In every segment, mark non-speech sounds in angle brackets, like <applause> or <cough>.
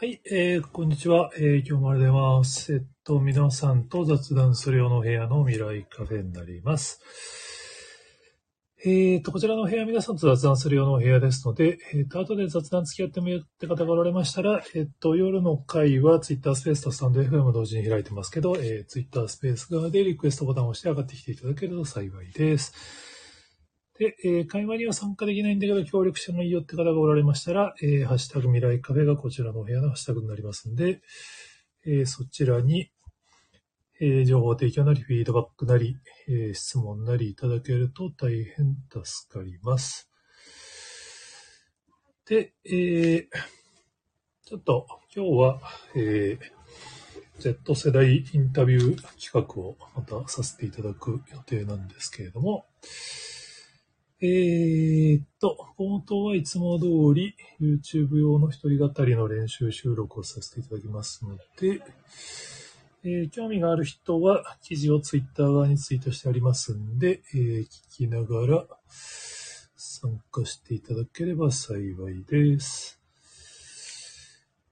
はい、えー、こんにちは。えー、今日もありがとうございます。えっと、皆さんと雑談するような部屋の未来カフェになります。えっと、こちらの部屋、皆さんと雑談するようなお部屋ですので、えっと、後で雑談付き合ってもよって方がおられましたら、えっと、夜の会は Twitter スペースとスタンド FM 同時に開いてますけど、えー、Twitter スペース側でリクエストボタンを押して上がってきていただけると幸いです。で、えー会話には参加できないんだけど、協力してもいいよって方がおられましたら、えーハッシュタグ未来カフェがこちらのお部屋のハッシュタグになりますんで、えーそちらに、え情報提供なり、フィードバックなり、え質問なりいただけると大変助かります。で、えちょっと今日は、えー Z 世代インタビュー企画をまたさせていただく予定なんですけれども、えーっと、冒頭はいつも通り YouTube 用の一人語りの練習収録をさせていただきますので、えー興味がある人は記事を Twitter 側にツイートしてありますんで、えー聞きながら参加していただければ幸いです。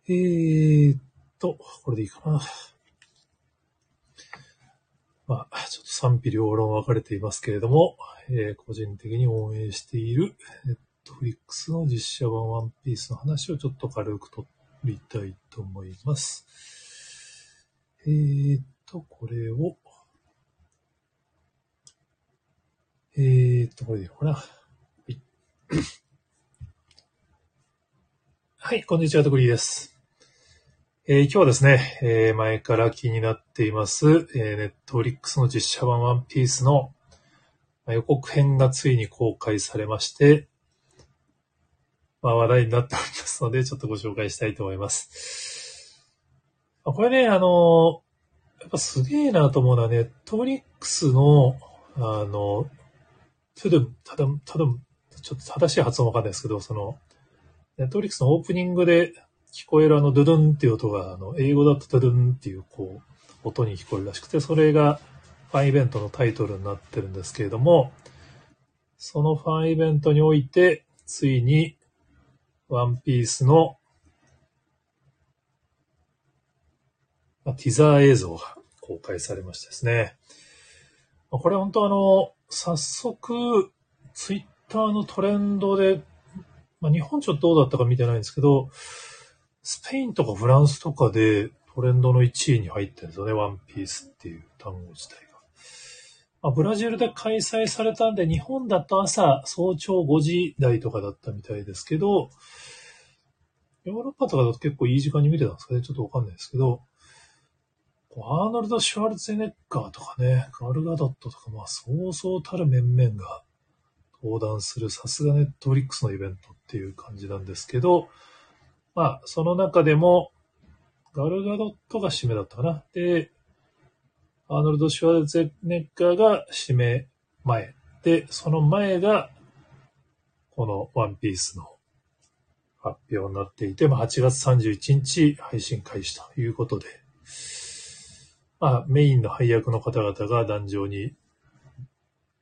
えーっと、これでいいかな。まあ、ちょっと賛否両論分かれていますけれども、えー個人的に応援している Netflix の実写版ワンピースの話をちょっと軽く取りたいと思います。えーっと、これを、えーっと、これでいいのかな？はい。こんにちは、とくりです。えー今日はですね、えー前から気になっています、えー、ネットフリックスの実写版ワンピースの予告編がついに公開されまして、まあ、話題になっておりますので、ちょっとご紹介したいと思います。まこれね、あの、やっぱすげえなと思うのは、ネットフリックスの、あの、トゥドゥン、ただ、ただ、ちょっと正しい発音わかんないですけど、その、ネットフリックスのオープニングで聞こえるあのドゥドゥンっていう音が、あの、英語だとドゥドゥンっていう、こう、音に聞こえるらしくて、それがファンイベントのタイトルになってるんですけれども、そのファンイベントにおいて、ついに、ワンピースの、まあティザー映像が公開されましてですね。まあこれ本当あの、早速、ツイッターのトレンドで、まあ、日本ちょっとどうだったか見てないんですけど、スペインとかフランスとかでトレンドの1位に入ってるんですよね、ワンピースっていう単語自体が。まあ、ブラジルで開催されたんで、日本だと朝早朝5時台とかだったみたいですけど、ヨーロッパとかだと結構いい時間に見てたんですかね、ちょっとわかんないですけど、アーノルド・シュワルツェネッガーとかね、ガルガドットとか、まあそうそうたる面々が登壇するさすがネットフリックスのイベントっていう感じなんですけど、まあその中でも、ガルガドットが締めだったかな。で、アーノルド・シュワルツェネッガーが締め前。で、その前が、このワンピースの発表になっていて、まあ、8月31日配信開始ということで、まあ、メインの配役の方々が壇上に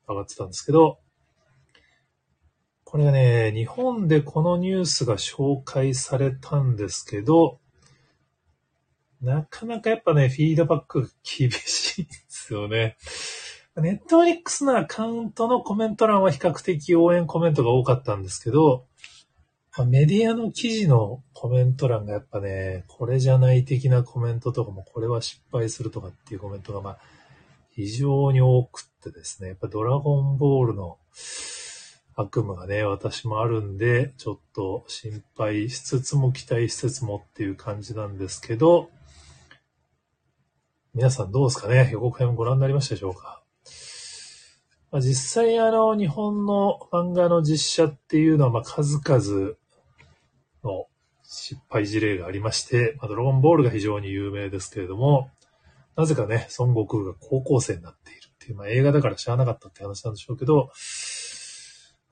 上がってたんですけど、これがね、日本でこのニュースが紹介されたんですけど、なかなかやっぱね、フィードバックが厳しいんですよね。ネットフリックスのアカウントのコメント欄は比較的応援コメントが多かったんですけど、メディアの記事のコメント欄がやっぱね、これじゃない的なコメントとかも、これは失敗するとかっていうコメントがまあ、非常に多くってですね、やっぱドラゴンボールの悪夢がね、私もあるんで、ちょっと心配しつつも期待しつつもっていう感じなんですけど、皆さんどうですかね？予告編ご覧になりましたでしょうか？まあ、実際あの、日本の漫画の実写っていうのは、まあ、数々の失敗事例がありまして、まあ、ドラゴンボールが非常に有名ですけれども、なぜかね、孫悟空が高校生になっているっていう、まあ、映画だから知らなかったって話なんでしょうけど、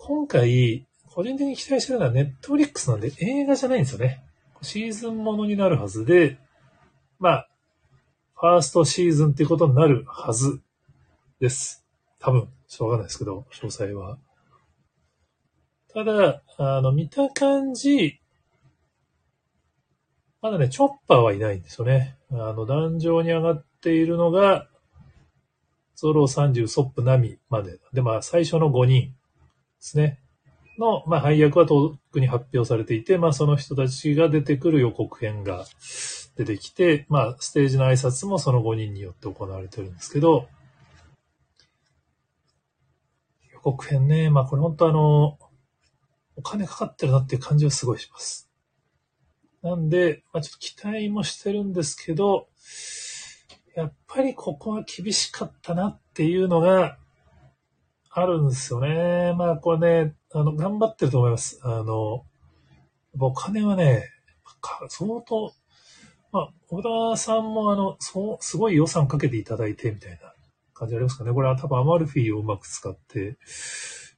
今回、個人的に期待してるのはネットフリックスなんで映画じゃないんですよね。シーズンものになるはずで、まあ、ファーストシーズンっていうことになるはずです。多分、ちょっとわかんないですけど、詳細は。ただ、あの、見た感じ、まだね、チョッパーはいないんですよね。あの、壇上に上がっているのが、ゾロ30、ソップ、ナミまで。で、まあ、最初の5人ですね。の、まあ、配役は遠くに発表されていて、まあ、その人たちが出てくる予告編が出てきて、まあ、ステージの挨拶もその5人によって行われてるんですけど、予告編ね、まあ、これ本当あの、お金かかってるなっていう感じはすごいします。なんで、まあ、ちょっと期待もしてるんですけど、やっぱりここは厳しかったなっていうのがあるんですよね。まあこれね、あの、頑張ってると思います。あの、お金はね、相当、まあ、小田さんもあの、そう、すごい予算かけていただいてみたいな感じありますかね。これは多分アマルフィをうまく使って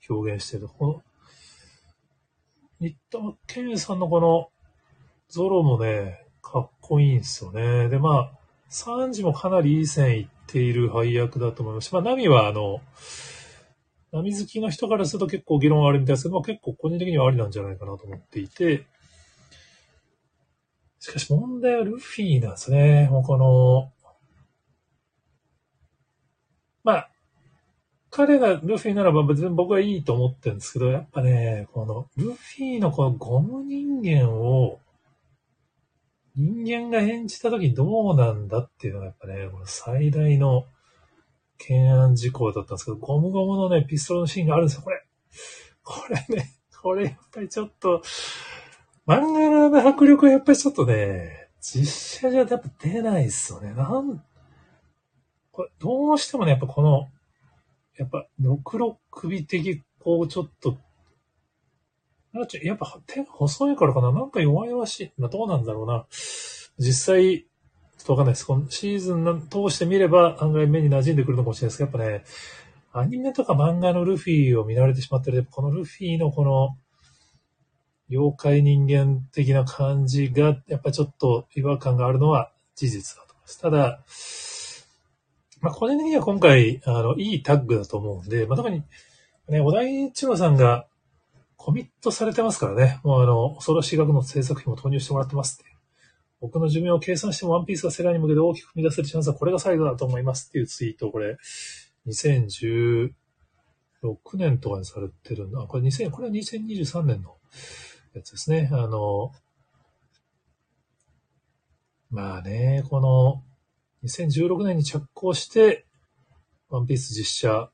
表現してる。この、新田真剣さんのこのゾロもね、かっこいいんですよね。で、まあ、サンジもかなりいい線いっている配役だと思いますし、まあ、ナミはあの、ナミ好きの人からすると結構議論あるみたいですけど、まあ、結構個人的にはありなんじゃないかなと思っていて、しかし問題はルフィなんですね。もうこの、まあ、彼がルフィならば別に僕はいいと思ってるんですけど、やっぱね、このルフィのこのゴム人間を人間が演じた時どうなんだっていうのがやっぱね、この最大の懸案事項だったんですけど、ゴムゴムのね、ピストルのシーンがあるんですよ、これ。これね、これやっぱりちょっと、漫画の迫力はやっぱりちょっとね、実写じゃやっぱ出ないっすよね。なん、これどうしてもね、やっぱこの、やっぱ、ろくろ首的、こう、ちょっとやっぱ手が細いからかななんか弱々しい。まあ、どうなんだろうな。実際、っとわかんないです。このシーズン通してみれば案外目に馴染んでくるのかもしれないですけど、やっぱね、アニメとか漫画のルフィを見慣れてしまってる。このルフィのこの、妖怪人間的な感じが、やっぱちょっと違和感があるのは事実だと思います。ただ、まあ、個人的には今回、あの、いいタッグだと思うんで、まあ、特に、ね、小田井一郎さんが、コミットされてますからね。もうあの、恐ろしい額の制作費も投入してもらってますって。僕の寿命を計算してもワンピースが世代に向けて大きく踏み出せるチャンスはこれが最後だと思いますっていうツイートをこれ、2016年とかにされてるんだ。これ2000、これは2023年のやつですね。あの、まあね、この、2016年に着工して、ワンピース実写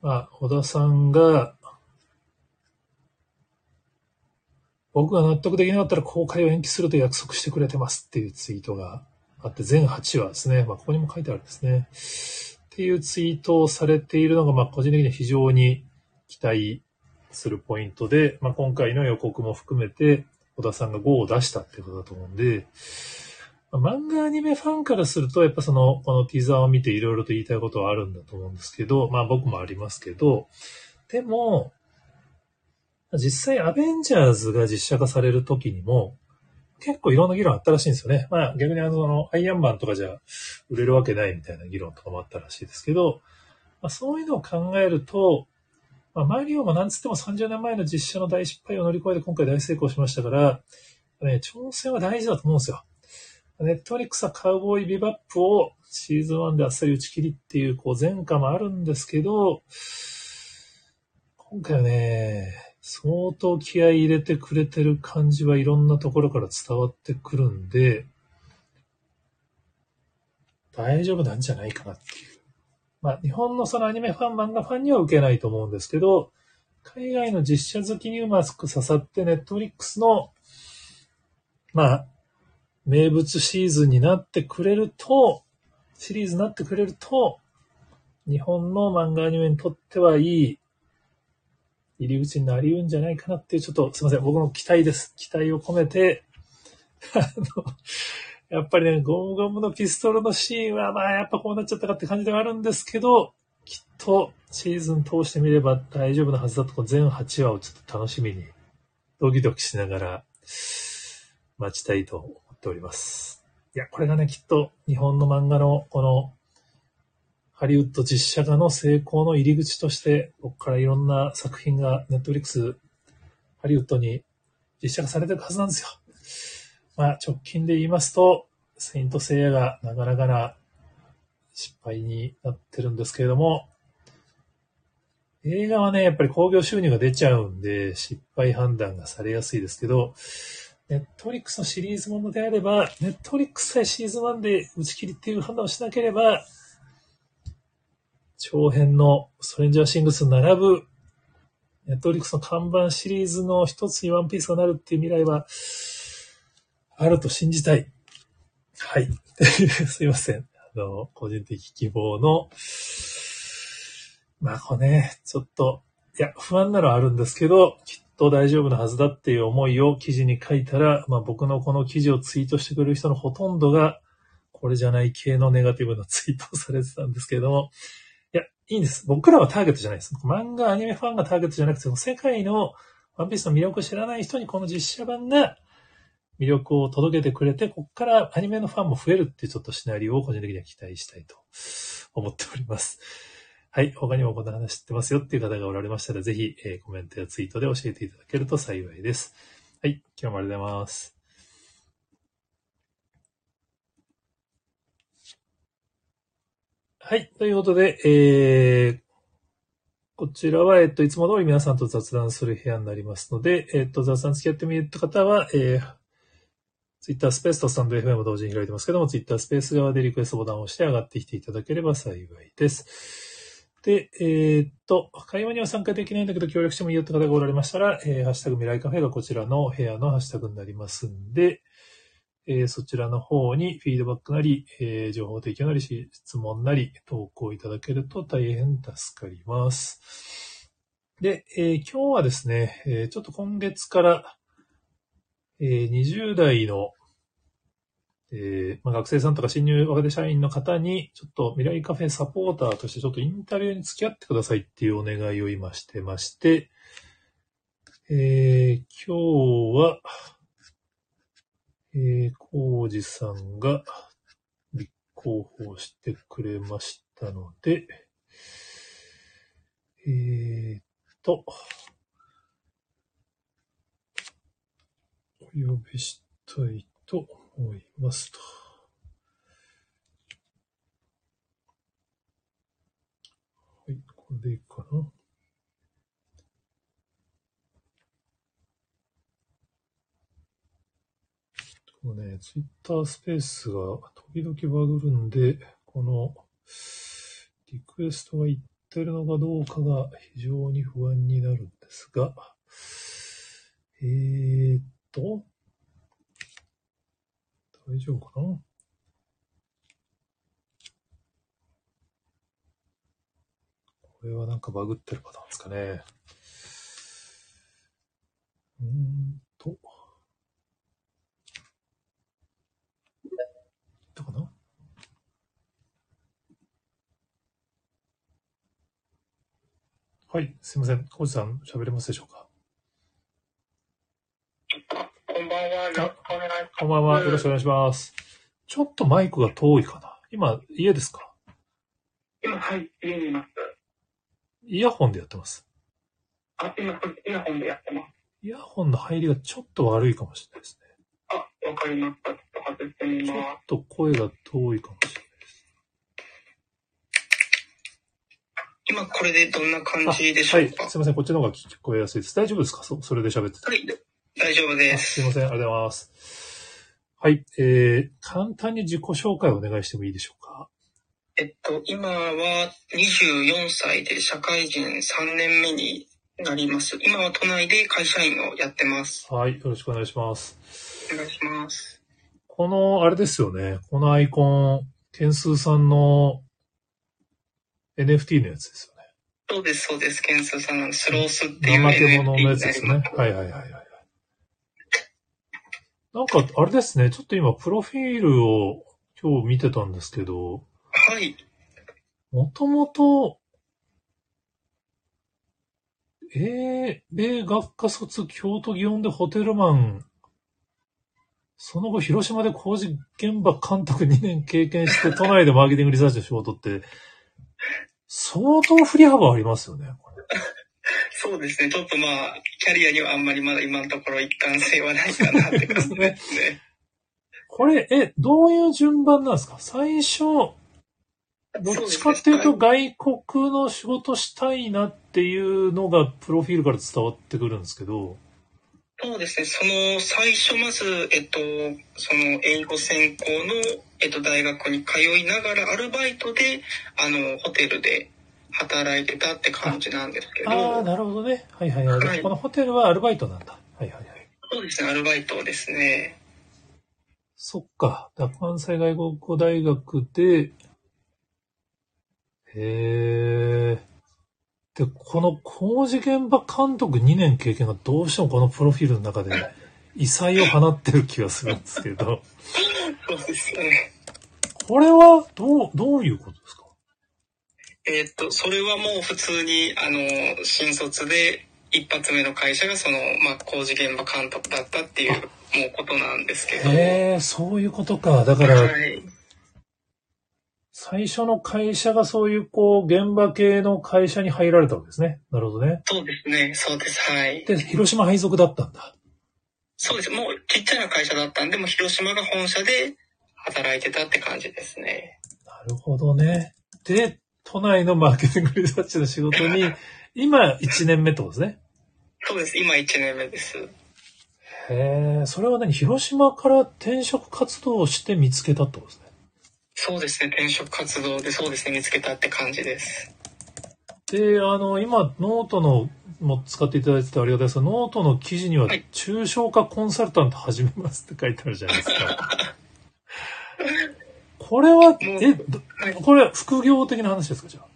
まあ、小田さんが、僕が納得できなかったら公開を延期すると約束してくれてますっていうツイートがあって、全8話ですね。まあ、ここにも書いてあるんですね。っていうツイートをされているのが、まあ、個人的には非常に期待するポイントで、まあ、今回の予告も含めて、小田さんが5を出したってことだと思うんで、ま漫画アニメファンからすると、やっぱその、このティザーを見ていろいろと言いたいことはあるんだと思うんですけど、まあ僕もありますけど、でも、実際アベンジャーズが実写化される時にも、結構いろんな議論あったらしいんですよね。まあ逆にあの、アイアンマンとかじゃ売れるわけないみたいな議論とかもあったらしいですけど、まあ、そういうのを考えると、まあ、マリオもなんつっても30年前の実写の大失敗を乗り越えて今回大成功しましたから、ね、挑戦は大事だと思うんですよ。ネットフリックスはカウボーイビバップをシーズン1であっさり打ち切りっていうこう前科もあるんですけど、今回はね、相当気合い入れてくれてる感じはいろんなところから伝わってくるんで、大丈夫なんじゃないかなっていう。まあ、日本のそのアニメファン、漫画ファンには受けないと思うんですけど、海外の実写好きにうまく刺さって、ネットフリックスの、まあ、名物シーズンになってくれると、シリーズになってくれると、日本の漫画アニメにとってはいい入り口になりうんじゃないかなっていう、ちょっとすいません、僕の期待です。期待を込めて、<laughs> あの、やっぱりね、ゴムゴムのピストルのシーンは、まあ、やっぱこうなっちゃったかって感じではあるんですけど、きっとシーズン通してみれば大丈夫なはずだと、全8話をちょっと楽しみに、ドキドキしながら待ちたいと思っております。いや、これがね、きっと日本の漫画のこのハリウッド実写化の成功の入り口として、ここからいろんな作品がネットフリックスハリウッドに実写化されてるはずなんですよ。まあ、直近で言いますと、セイントセイヤがなかなかな失敗になってるんですけれども、映画はね、やっぱり興行収入が出ちゃうんで、失敗判断がされやすいですけど、ネットフリックスのシリーズものであれば、ネットフリックスさえシーズン1で打ち切りっていう判断をしなければ、長編のストレンジャーシングスに並ぶ、ネットリックスの看板シリーズの一つにワンピースがなるっていう未来は、あると信じたい。はい。<laughs> すいません。あの、個人的希望の、まあこれね、ちょっと、いや、不安なのはあるんですけど、きっと大丈夫なはずだっていう思いを記事に書いたら、まあ僕のこの記事をツイートしてくれる人のほとんどが、これじゃない系のネガティブなツイートをされてたんですけれども、いや、いいんです。僕らはターゲットじゃないです。漫画、アニメファンがターゲットじゃなくて、世界のワンピースの魅力を知らない人にこの実写版が魅力を届けてくれて、ここからアニメのファンも増えるっていうちょっとシナリオを個人的には期待したいと思っております。はい。他にもこんな話知ってますよっていう方がおられましたら、ぜひ、えー、コメントやツイートで教えていただけると幸いです。はい。今日もありがとうございます。はい。ということで、えー、こちらは、えっと、いつも通り皆さんと雑談する部屋になりますので、えっと、雑談付き合ってみる方は、えー、ツイッタースペースとスタンド FM を同時に開いてますけども、ツイッタースペース側でリクエストボタンを押して上がってきていただければ幸いです。で、えー、っと、会話には参加できないんだけど協力してもいいよって方がおられましたら、えー、ハッシュタグ未来カフェがこちらの部屋のハッシュタグになりますんで、えー、そちらの方にフィードバックなり、えー、情報提供なり、質問なり、投稿いただけると大変助かります。で、えー、今日はですね、えちょっと今月から、え、20代の、えまあ、学生さんとか新入若手社員の方に、ちょっと未来カフェサポーターとしてちょっとインタビューに付き合ってくださいっていうお願いを今してまして、え、今日は、えー、コウジさんが立候補してくれましたので、えー、っと、お呼びしたいと思いますと。はい、これでいいかな。このね、ツイッタースペースが時々バグるんで、このリクエストがいってるのかどうかが非常に不安になるんですが、えー、っと、大丈夫かな？これはなんかバグってるパターンですかね。うーんと。どうかなはい、すいません。コーチさん、喋れますでしょうか？こんばんは。よろしくお願いします。こんばんは。よろしくお願いします。ちょっとマイクが遠いかな。今、家ですか？今、はい、家にいます。イヤホンでやってます。あ、今、イヤホンでやってます。イヤホンの入りがちょっと悪いかもしれないですね。あ、わかりました。ちょっと声が遠いかもしれないです。今、これでどんな感じでしょうか？はい、すいません。こっちの方が聞こえやすいです。大丈夫ですか？そそれで喋ってて。はい、大丈夫です。すいません。ありがとうございます。はい。えー、簡単に自己紹介をお願いしてもいいでしょうか？えっと、今は24歳で社会人3年目になります。今は都内で会社員をやってます。はい。よろしくお願いします。お願いします。この、あれですよね。このアイコン、件数さんの NFT のやつですよね。そうです、そうです。件数さんのスロースっていう NFT のやつですね。はいはいはいはい。なんか、あれですね。ちょっと今、プロフィールを今日見てたんですけど、はい。もともと、英米学科卒京都祇園でホテルマン、その後広島で工事現場監督2年経験して都内でマーケティングリサーチの仕事って、相当振り幅ありますよね。そうですね。ちょっとまあ、キャリアにはあんまりまだ今のところ一貫性はないかなって感じですね。<laughs> これ、え、どういう順番なんですか？最初、どっちかっていうと外国の仕事したいなっていうのがプロフィールから伝わってくるんですけど。そうですね。その、最初まず、えっと、その、英語専攻の、えっと、大学に通いながらアルバイトで、あの、ホテルで働いてたって感じなんですけど。ああ、なるほどね。はいはいはい。はい、このホテルはアルバイトなんだ。はいはいはい。そうですね、アルバイトですね。そっか。関西外国語大学で、へえ。で、この工事現場監督2年経験がどうしてもこのプロフィールの中で異彩を放ってる気がするんですけど。そうですね。これはどう、どういうことですか？えー、っと、それはもう普通に、あの、新卒で一発目の会社がその、まあ、工事現場監督だったっていう、もうことなんですけど。へえ、そういうことか。だから、はい最初の会社がそういうこう、現場系の会社に入られたわけですね。なるほどね。そうですね。そうです。はい。で、広島配属だったんだ。そうです。もうちっちゃな会社だったんで、も広島が本社で働いてたって感じですね。なるほどね。で、都内のマーケティングリサーチの仕事に、<laughs> 今1年目ってことですね。そうです。今1年目です。へえ、それは何？広島から転職活動をして見つけたってことですね。そうですね、転職活動でそうですね、見つけたって感じです。で、あの、今、ノートのも使っていただいててありがたいですが、ノートの記事には、抽象化コンサルタント始めますって書いてあるじゃないですか。<laughs> これは、え、はい、これは副業的な話ですか、じゃあ？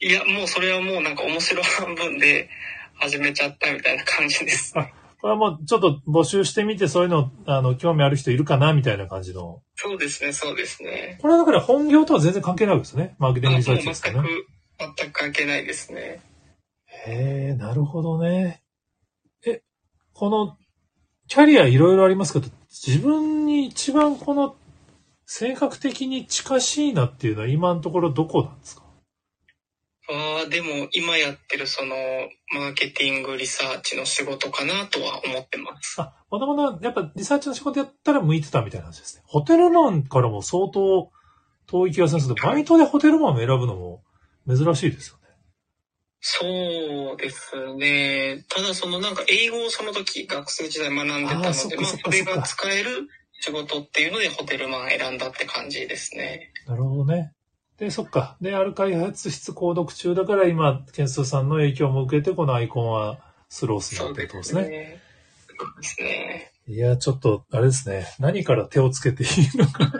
いや、もうそれはもうなんか面白半分で始めちゃったみたいな感じです、ね。これはもうちょっと募集してみて、そういうの、あの、興味ある人いるかな、みたいな感じの。そうですね、そうですね。これはだから本業とは全然関係ないですね。マーケティングリサーチですかね。全く、全く関係ないですね。へえ、なるほどね。え、この、キャリアいろいろありますけど、自分に一番この、性格的に近しいなっていうのは今のところどこなんですか？ああ、でも今やってるその、マーケティングリサーチの仕事かなとは思ってます。あ、まだまだやっぱリサーチの仕事やったら向いてたみたいな話ですね。ホテルマンからも相当遠い気がするんですけど、バイトでホテルマンを選ぶのも珍しいですよね。そうですね。ただそのなんか英語をその時学生時代学んでたので、あまあそれが使える仕事っていうのでホテルマン選んだって感じですね。なるほどね。で、そっか。で、ある開発室購読中だから今、ケンスーさんの影響も受けて、このアイコンはスロースになってるとですね。そうですね。いや、ちょっと、あれですね。何から手をつけていいのか。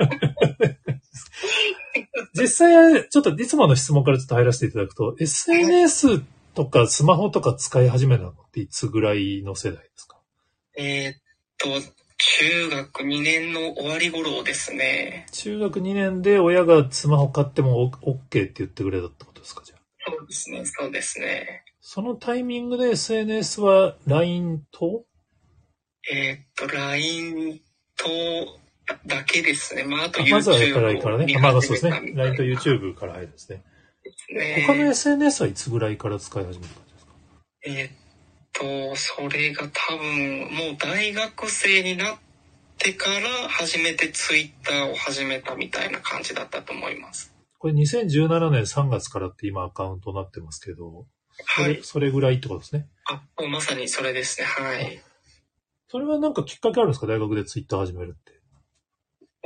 実際、ちょっといつもの質問からちょっと入らせていただくと、SNS とかスマホとか使い始めたのっていつぐらいの世代ですか？えー、っと、中学2年の終わり頃ですね。中学2年で親がスマホ買っても OK って言ってくれたってことですか、じゃあ。そうですね、そうですね。そのタイミングで SNS は LINE と？えー、っと、LINE とだけですね。まあ、あと YouTube まずはからからね。まあ、そうですね。LINE と YouTube から入るんですね。ね他の SNS はいつぐらいから使い始めた感じですか？えー、っと、それが多分、もう大学生になってから初めてツイッターを始めたみたいな感じだったと思います。これ2017年3月からって今アカウントになってますけど、はい。それぐらいってことですね。あ、もうまさにそれですね。はい。それはなんかきっかけあるんですか？大学でツイッター始めるって。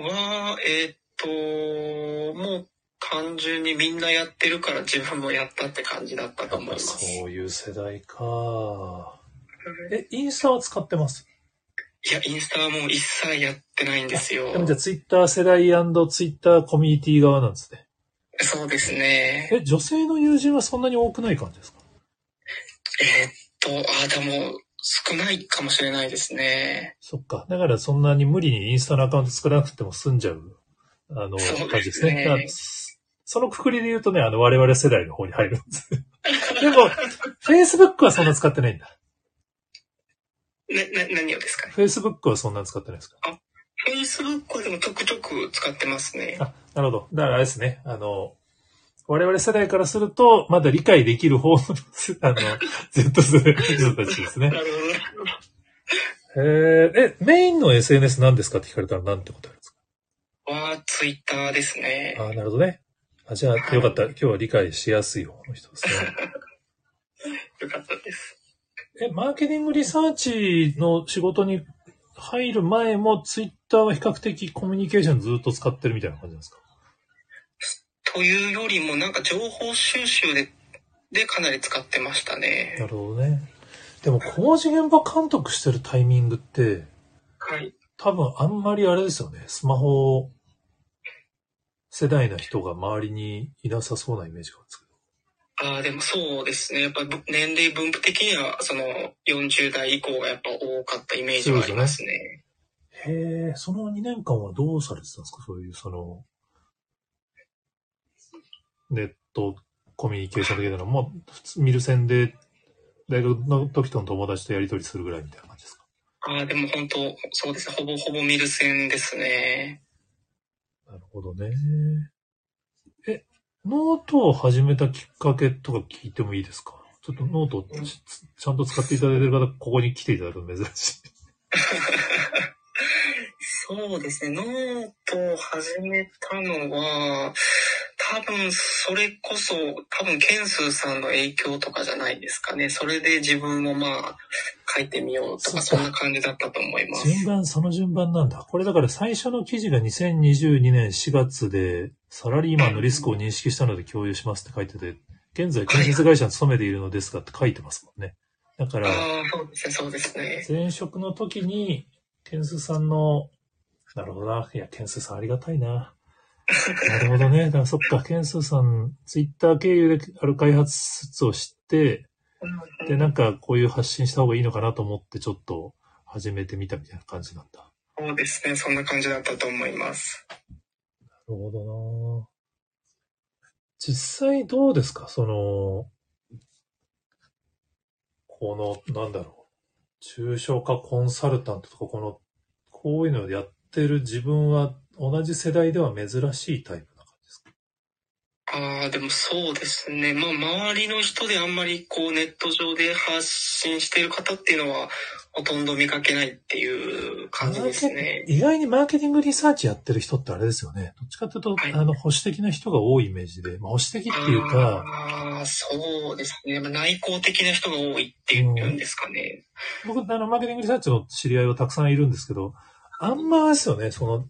は、えー、っと、もう単純にみんなやってるから自分もやったって感じだったと思います。そういう世代か。え、インスタは使ってます？いや、インスタはもう一切やってないんですよ。でもじゃあツイッター世代ツイッターコミュニティ側なんですね。そうですね。え、女性の友人はそんなに多くない感じですか？えー、っと、あ、でも、少ないかもしれないですね。そっか。だからそんなに無理にインスタのアカウント作らなくても済んじゃう、あの、感じですね。そのくくりで言うとね、あの、我々世代の方に入るんです。<laughs> でも、Facebook はそんな使ってないんだ。な、な、何をですか ?Facebook はそんな使ってないですか？あ、Facebook はでもちょくちょく使ってますね。あ、なるほど。だからあれですね、あの、我々世代からすると、まだ理解できる方の、あの、Z 世代の人たちですねな。るほど。えー、え、メインの SNS 何ですかって聞かれたら何て答えるんですは、ツイッターですね。かあーなるほどね。あじゃあ、よかった。今日は理解しやすい方の人ですね。<laughs> よかったです。え、マーケティングリサーチの仕事に入る前も、ツイッターは比較的コミュニケーションずっと使ってるみたいな感じですか？というよりも、なんか情報収集で、でかなり使ってましたなね。るほどね。でも、工事現場監督してるタイミングって、はい。多分あんまりあれですよね。スマホ世代な人が周りにいなさそうなイメージがあるんですけど。ああ、でもそうですね。やっぱぶ年齢分布的には、その40代以降がやっぱ多かったイメージはありますね。へえ、その2年間はどうされてたんですか？そういう、その、ネットコミュニケーション的なのも、普通見る専で、大学の時との友達とやり取りするぐらいみたいな感じですか？ああ、でも本当、そうですね。ほぼほぼ見る専ですね。なるほどね。え、ノートを始めたきっかけとか聞いてもいいですか？ちょっとノートちちゃんと使っていただいてる方、ここに来ていただくの珍しい。<laughs> そうですね。ノートを始めたのは、多分それこそ、多分ケンスーさんの影響とかじゃないですかね。それで自分もまあ書いてみようとか、そんな感じだったと思います。順番、その順番なんだ。これだから最初の記事が2022年4月で、サラリーマンのリスクを認識したので共有しますって書いてて、現在建設会社に勤めているのですがって書いてますもんね。だから、ああ、そうですね、そうですね。前職の時に、ケンスさんの、なるほどな。いや、ケンスさんありがたいな。<laughs> なるほどね。だからそっか、ケンスさん、ツイッター経由である開発を知って、で、なんかこういう発信した方がいいのかなと思ってちょっと始めてみたみたいな感じなんだ。そうですね、そんな感じだったと思います。なるほどな実際どうですか？その、この、なんだろう。抽象化コンサルタントとか、この、こういうのをやってる自分は同じ世代では珍しいタイプな感じですか？ああ、でもそうですね。まあ、周りの人であんまりこうネット上で発信している方っていうのは、ほとんど見かけないっていう感じですね。意外にマーケティングリサーチやってる人ってあれですよね。どっちかというと、はいあの、保守的な人が多いイメージで、まあ、保守的っていうか、ああ、そうですね。まあ内向的な人が多いっていうんですかね。僕、あの、マーケティングリサーチの知り合いはたくさんいるんですけど、あんまですよね、その、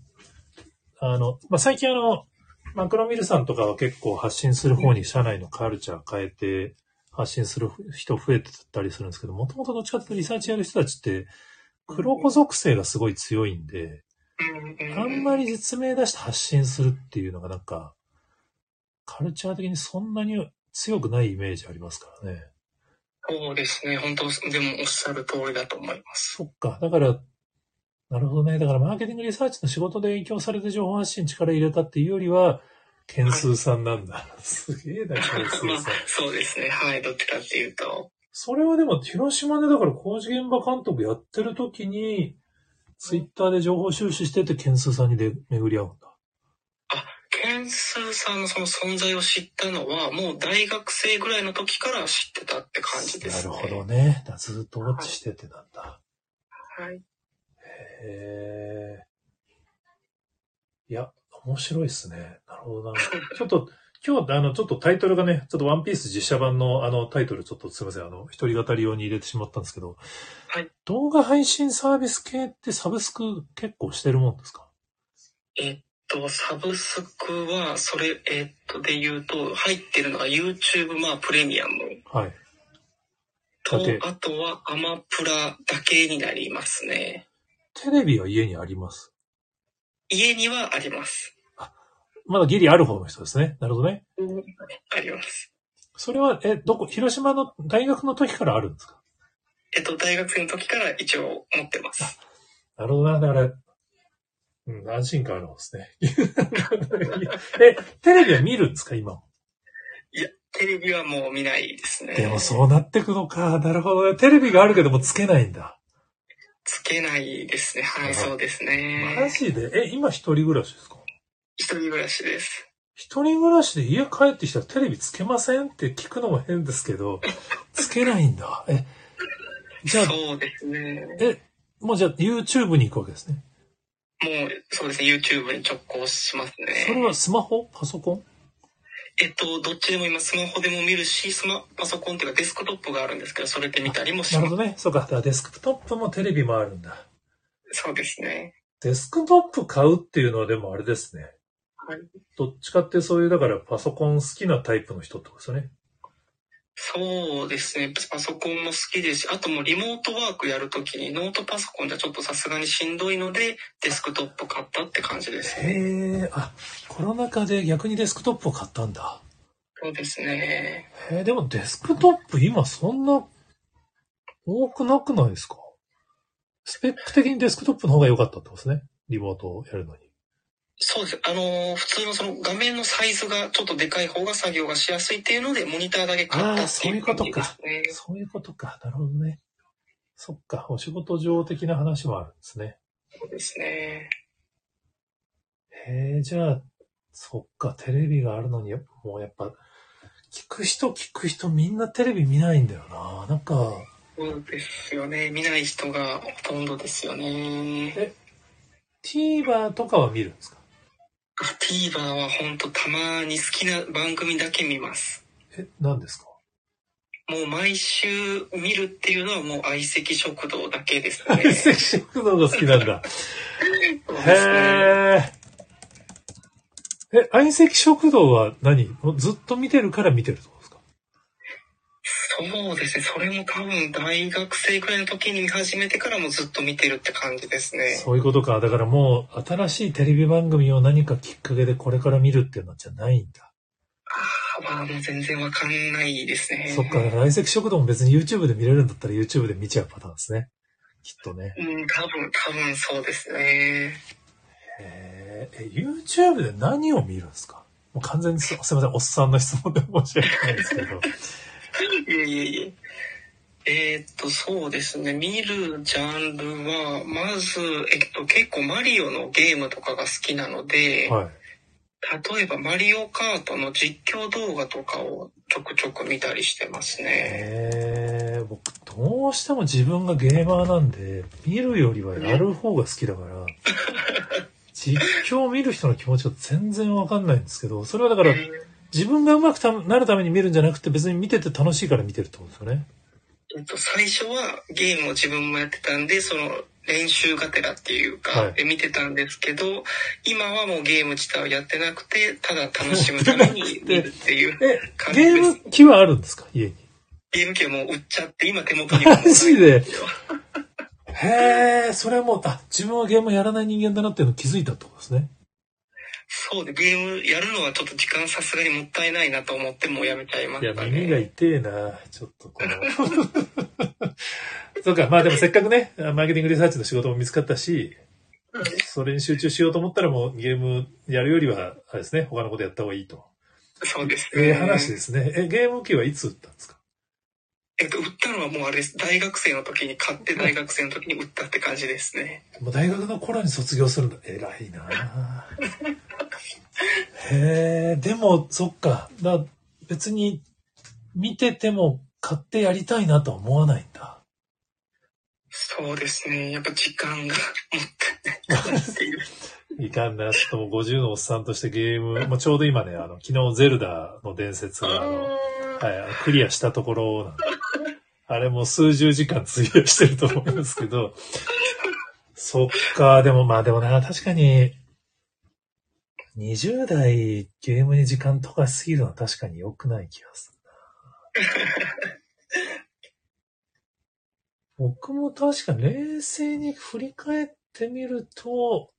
あの、まあ、最近あの、マクロミルさんとかは結構発信する方に社内のカルチャー変えて発信する人増えてたりするんですけど、もともとどっちかというとリサーチやる人たちって、黒子属性がすごい強いんで、あんまり実名出して発信するっていうのがなんか、カルチャー的にそんなに強くないイメージありますからね。そうですね。本当でもおっしゃる通りだと思います。そっか。だから、なるほどね。だから、マーケティングリサーチの仕事で影響されて情報発信に力入れたっていうよりは、件数さんなんだ。すげえな、件数まあさん。<laughs> そうですね。はい。どっちかっていうと。それはでも、広島でだから工事現場監督やってる時に、ツイッターで情報収集してて、件数さんにで巡り合うんだ。ケンスーさんのその存在を知ったのは、もう大学生ぐらいの時から知ってたって感じですね。なるほどね。だずっとウォッチしててなんだ。はい。へえ。いや、面白いっすね。なるほどな。ちょっと、今日、あの、ちょっとタイトルがね、ちょっとワンピース実写版のあのタイトル、ちょっとすいません、あの、一人語り用に入れてしまったんですけど、はい。動画配信サービス系ってサブスク結構してるもんですか？えっと、サブスクは、それ、えっと、で言うと、入ってるのが YouTube、まあ、プレミアムはい。とあとはアマプラだけになりますね。テレビは家にあります。家にはあります。まだギリある方の人ですね。なるほどね。あります。それは、え、どこ、広島の大学の時からあるんですか？えっと、大学生の時から一応持ってます。なるほどな。だから、うん、安心感あるんですね。<laughs> え、テレビは見るんですか？今も。いや、テレビはもう見ないですね。でもそうなってくのか。なるほどね。テレビがあるけどもつけないんだ。つけないですね。はい、あそうですマね。ジでえ、今一人暮らしですか？一人暮らしです。一人暮らしで家帰ってきたらテレビつけませんって聞くのも変ですけど、<laughs> つけないんだ。え、じゃあ、そうですね。え、もうじゃあ YouTube に行くわけですね。もう、そうですね、YouTube に直行しますね。それはスマホ？パソコン？えっと、どっちでも今、スマホでも見るし、スマ、パソコンっていうかデスクトップがあるんですけど、それで見たりもします。なるほどね。そうか。だからデスクトップもテレビもあるんだ。そうですね。デスクトップ買うっていうのはでもあれですね。はい。どっちかってそういう、だからパソコン好きなタイプの人ってことですよね。そうですね。パソコンも好きですし、あともうリモートワークやるときにノートパソコンじゃちょっとさすがにしんどいので、デスクトップ買ったって感じですね。へえ、あ、コロナ禍で逆にデスクトップを買ったんだ。そうですね。へえ、でもデスクトップ今そんな多くなくないですか？スペック的にデスクトップの方が良かったってことですね。リモートをやるのに。そうです。あのー普通のその画面のサイズがちょっとでかい方が作業がしやすいっていうので、モニターだけ買ったっていう感じですね。そういうことか。なるほどね。そっか。お仕事上的な話もあるんですね。そうですね。へえ、じゃあ、そっか。テレビがあるのに、もうやっぱ、聞く人聞く人みんなテレビ見ないんだよな。なんか、そうですよね。見ない人がほとんどですよね。え TVer とかは見るんですか？あ TVer は本当たまに好きな番組だけ見ます。え、何ですか？もう毎週見るっていうのはもう相席食堂だけですね。相席食堂が好きなんだ。<laughs> そうですねへえ。え、相席食堂は何？ずっと見てるから見てるってこと？かそうですね。それも多分大学生くらいの時に見始めてからもずっと見てるって感じですね。そういうことか。だからもう新しいテレビ番組を何かきっかけでこれから見るっていうのじゃないんだ。ああ、まあもう全然わかんないですね。そっか。だから相席食堂も別に YouTube で見れるんだったら YouTube で見ちゃうパターンですね。きっとね。うん、多分、多分そうですね。へえ、え YouTube で何を見るんですか？もう完全にすすいません。おっさんの質問で申し訳ないですけど。いえいえいえ。えーっと、そうですね。見るジャンルは、まず、えっと、結構マリオのゲームとかが好きなので、はい。例えばマリオカートの実況動画とかをちょくちょく見たりしてますね。えー、僕どうしても自分がゲーマーなんで、見るよりはやる方が好きだから、<laughs> 実況を見る人の気持ちは全然わかんないんですけど、それはだから自分が上手くたなるために見るんじゃなくて別に見てて楽しいから見てるってことですよね。えっと、最初はゲームを自分もやってたんで、その練習がてらっていうか、はいで見てたんですけど、今はもうゲーム自体をやってなくて、ただ楽しむために見るっていうえ、感じです。ゲーム機はあるんですか？家に。ゲーム機はもう売っちゃって、今手元にもマジで？へえ、それはもう、あ、自分はゲームやらない人間だなっていうのを気づいたってことですね。そうで、ゲームやるのはちょっと時間さすがにもったいないなと思ってもうやめちゃいまいや、した耳がね。痛えな。ちょっとこの。<laughs> そうか、まあでもせっかくね、マーケティングリサーチの仕事も見つかったし、それに集中しようと思ったらもうゲームやるよりは、あれですね、他のことやった方がいいと。そうですね。ええ話ですね。え、ゲーム機はいつ売ったんですか？えっと、売ったのはもうあれです。大学生の時に買って大学生の時に売ったって感じですね。もう大学の頃に卒業するんだ。偉いな <laughs> へえ、でも、そっか。だ別に、見てても買ってやりたいなとは思わないんだ。そうですね。やっぱ時間がもったいないっていう。<laughs> いかんな。ちょっともう50のおっさんとしてゲーム、もうちょうど今ね、あの、昨日ゼルダの伝説が、あの、はい、クリアしたところなんで、あれも数十時間費やしてると思いますけど、そっか、でもまあでもな、確かに、20代ゲームに時間とか過ぎるのは確かに良くない気がするな。<laughs> 僕も確か冷静に振り返ってみると、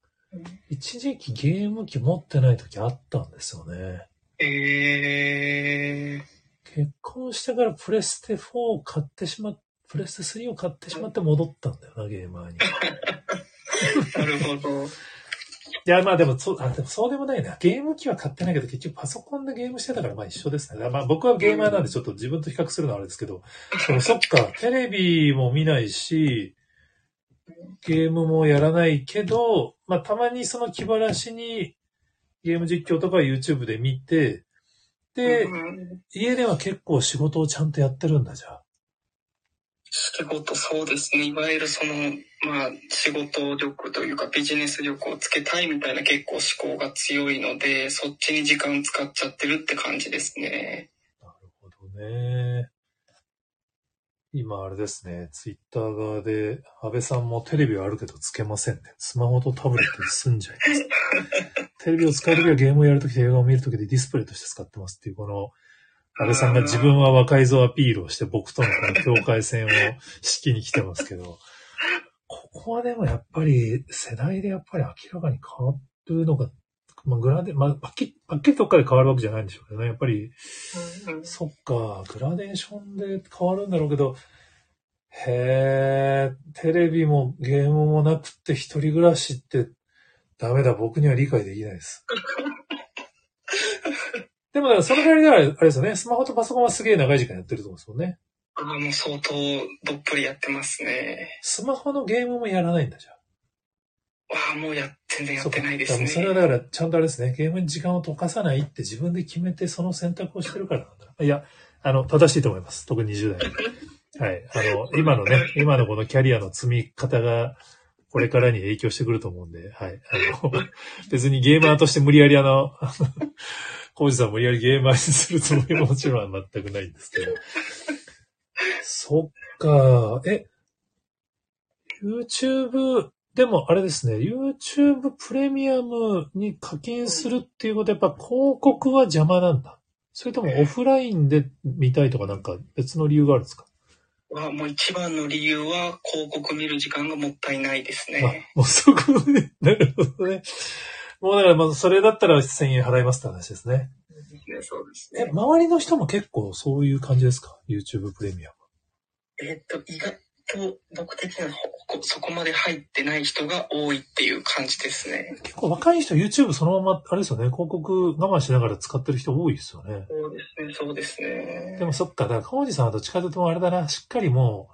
一時期ゲーム機持ってない時あったんですよね。え結婚してからプレステ4を買ってしまっ、プレステ3を買ってしまって戻ったんだよな、ゲーマーに。なるほど。や、まあでも、そう、あ、でもそうでもないな。ゲーム機は買ってないけど、結局パソコンでゲームしてたからまあ一緒ですね。まあ僕はゲーマーなんでちょっと自分と比較するのはあれですけど、でもそっか、テレビも見ないし、ゲームもやらないけど、まあたまにその気晴らしにゲーム実況とか YouTube で見て、で、うん家では結構仕事をちゃんとやってるんだ、じゃあ。仕事、そうですね。いわゆるその、まあ、仕事力というかビジネス力をつけたいみたいな結構思考が強いので、そっちに時間使っちゃってるって感じですね。なるほどね。今あれですね、ツイッター側で、安倍さんもテレビはあるけどつけませんね。スマホとタブレットで済んじゃいます。<laughs> テレビを使うときはゲームをやるときと映画を見るときでディスプレイとして使ってますっていう、この、安倍さんが自分は若いぞアピールをして僕とのこの境界線を敷きに来てますけど、ここはでもやっぱり世代でやっぱり明らかに変わるのが、まあグラデ、まあ、パッキリ、パッキリどっかで変わるわけじゃないんでしょうけどね。やっぱり、うんそっか、グラデーションで変わるんだろうけど、へえ、テレビもゲームもなくて一人暮らしってダメだ、僕には理解できないです。<laughs> でも、そのぐらいではあれですよね、スマホとパソコンはすげえ長い時間やってると思うんですもんね。あもう相当どっぷりやってますね。スマホのゲームもやらないんだ、じゃあ。わあ、もうや、全然やってないですね。それはだから、ちゃんとあれですね、ゲームに時間を溶かさないって自分で決めてその選択をしてるからなんだ。いや、あの、正しいと思います。特に20代。<laughs> はい。あの、今のね、今のこのキャリアの積み方が、これからに影響してくると思うんで、はい。あの、<laughs> 別にゲーマーとして無理やりあの、<laughs> コウジさん無理やりゲーマーにするつもりももちろん全くないんですけど。そっか、え、YouTube、でもあれですね、YouTube プレミアムに課金するっていうことはやっぱ広告は邪魔なんだ。それともオフラインで見たいとかなんか別の理由があるんですか？はもう一番の理由は広告見る時間がもったいないですあね。もうそこね、<laughs> なるほどね。もうだからまずそれだったら1000円払いますって話ですね。ねそうですえ、ね。周りの人も結構そういう感じですか ?YouTube プレミアム。えっと、意外と僕的にはこそこまで入ってない人が多いっていう感じですね。結構若い人 YouTube そのまま、あれですよね、広告我慢しながら使ってる人多いですよね。そうですね、そうですね。でもそっか、だから、コウジさんはどっちかというとあれだな、しっかりも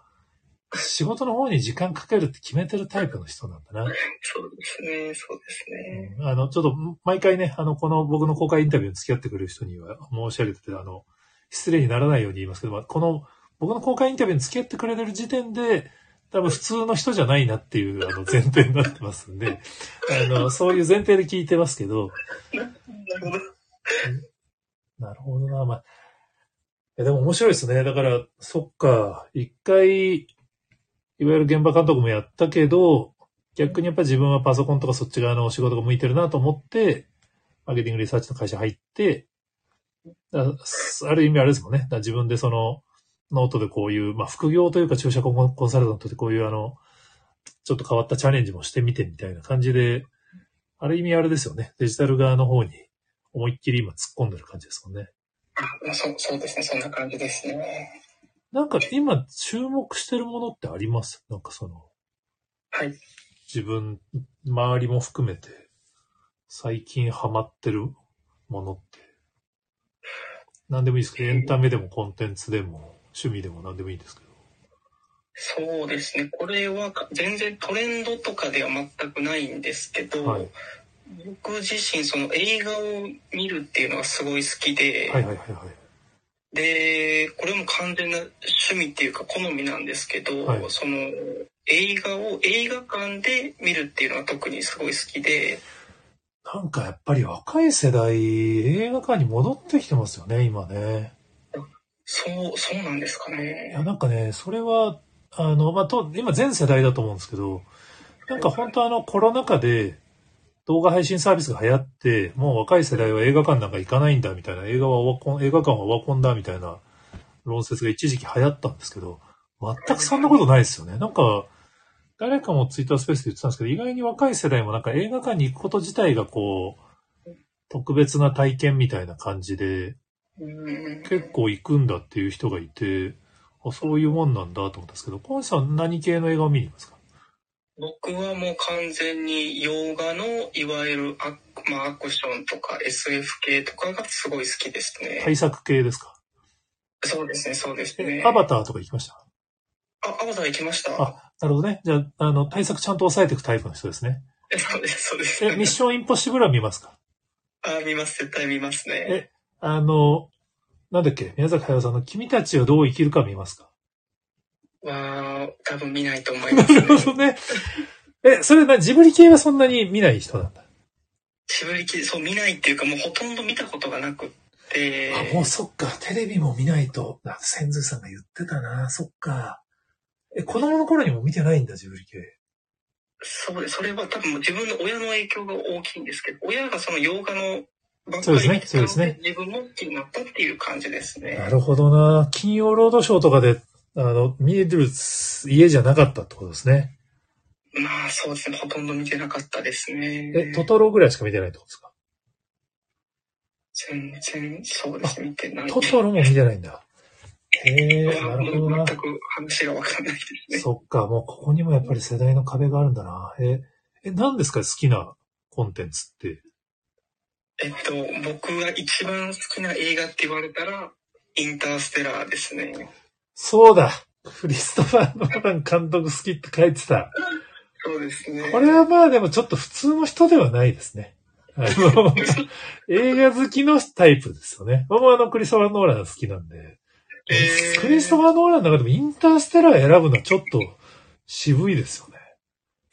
う、仕事の方に時間かけるって決めてるタイプの人なんだな。そうですね、そうですね。うんあの、ちょっと、毎回ね、あの、この僕の公開インタビューに付き合ってくれる人には申し上げてて、あの、失礼にならないように言いますけど、まあこの、僕の公開インタビューに付き合ってくれてる時点で、多分普通の人じゃないなっていう、あの、<laughs> 前提になってますんで、あの、そういう前提で聞いてますけど、なるほど。な。まあ、いでも面白いですね。だから、そっか、一回、いわゆる現場監督もやったけど、逆にやっぱ自分はパソコンとかそっち側のお仕事が向いてるなと思って、マーケティングリサーチの会社入って、ある意味あれですもんね。自分でその、ノートでこういう、まあ副業というか駐車コンコンサルタントでこういうあの、ちょっと変わったチャレンジもしてみてみたいな感じで、ある意味あれですよね。デジタル側の方に思いっきり今突っ込んでる感じですもんね。あそうそうですね、そんな感じですね。なんか今注目してるものってあります？なんかその、はい。自分、周りも含めて、最近ハマってるものって。何でもいいですけど、エンタメでもコンテンツでも、趣味でも何でもいいですけど。そうですね。これはか全然トレンドとかでは全くないんですけど、はい僕自身その映画を見るっていうのがすごい好きで、はいはいはいはい。で、これも完全な趣味っていうか好みなんですけど、はいその映画を映画館で見るっていうのが特にすごい好きで、なんかやっぱり若い世代、映画館に戻ってきてますよね、今ね。そう、そうなんですかいね。や、なんかね、それは、あの、まあ、と、今全世代だと思うんですけど、なんか本当あのコロナ禍で動画配信サービスが流行って、もう若い世代は映画館なんか行かないんだみたいな、映画はオワコン、映画館はオワコンだみたいな論説が一時期流行ったんですけど、全くそんなことないですよね。なんか、誰かもツイッタースペースで言ってたんですけど、意外に若い世代もなんか映画館に行くこと自体がこう、特別な体験みたいな感じで、うん結構行くんだっていう人がいて、あそういうもんなんだと思ったんですけど、コンさん何系の映画を見に行きますか？僕はもう完全に洋画のいわゆるア,、まあ、アクションとか SF 系とかがすごい好きですね。対策系ですか？そうですね、そうですね。えアバターとか行きました？あ、アバター行きました？あ、なるほどね。じゃあ、あの、対策ちゃんと抑えていくタイプの人ですね。えそうです、そうです。え、ミッションインポッシブルは見ますか？あ、見ます、絶対見ますね。えあの、なんだっけ、宮崎駿さんの君たちはどう生きるか見ますか？わあ、多分見ないと思います、なるほどね。え、それな、ジブリ系はそんなに見ない人なんだ？ジブリ系、そう、見ないっていうか、もうほとんど見たことがなくって。あ、もうそっか、テレビも見ないと、あ、千鶴さんが言ってたな、そっか。え、子供の頃にも見てないんだ、ジブリ系。そうです。それは多分もう自分の親の影響が大きいんですけど、親がその洋画のそうですねそうですね自分も好きになったっていう感じですね。なるほどな。金曜ロードショーとかで、あの、見える家じゃなかったってことですね。まあそうですね。ほとんど見てなかったですね。え、トトロぐらいしか見てないってことですか？全然そうですね。見てない。トトロも見てないんだ。へえ、なるほどな。全く話がわかんないですね。そっか、もうここにもやっぱり世代の壁があるんだな。え、え、何ですか好きなコンテンツって？えっと、僕が一番好きな映画って言われたら、インターステラーですね。そうだクリストファー・ノーラン監督好きって書いてた。そうですね。これはまあでもちょっと普通の人ではないですね。あの、<laughs> 映画好きのタイプですよね。僕もあのクリストファー・ノーラン好きなんで。えークリストファー・ノーランの中でもインターステラー選ぶのはちょっと渋いですよね。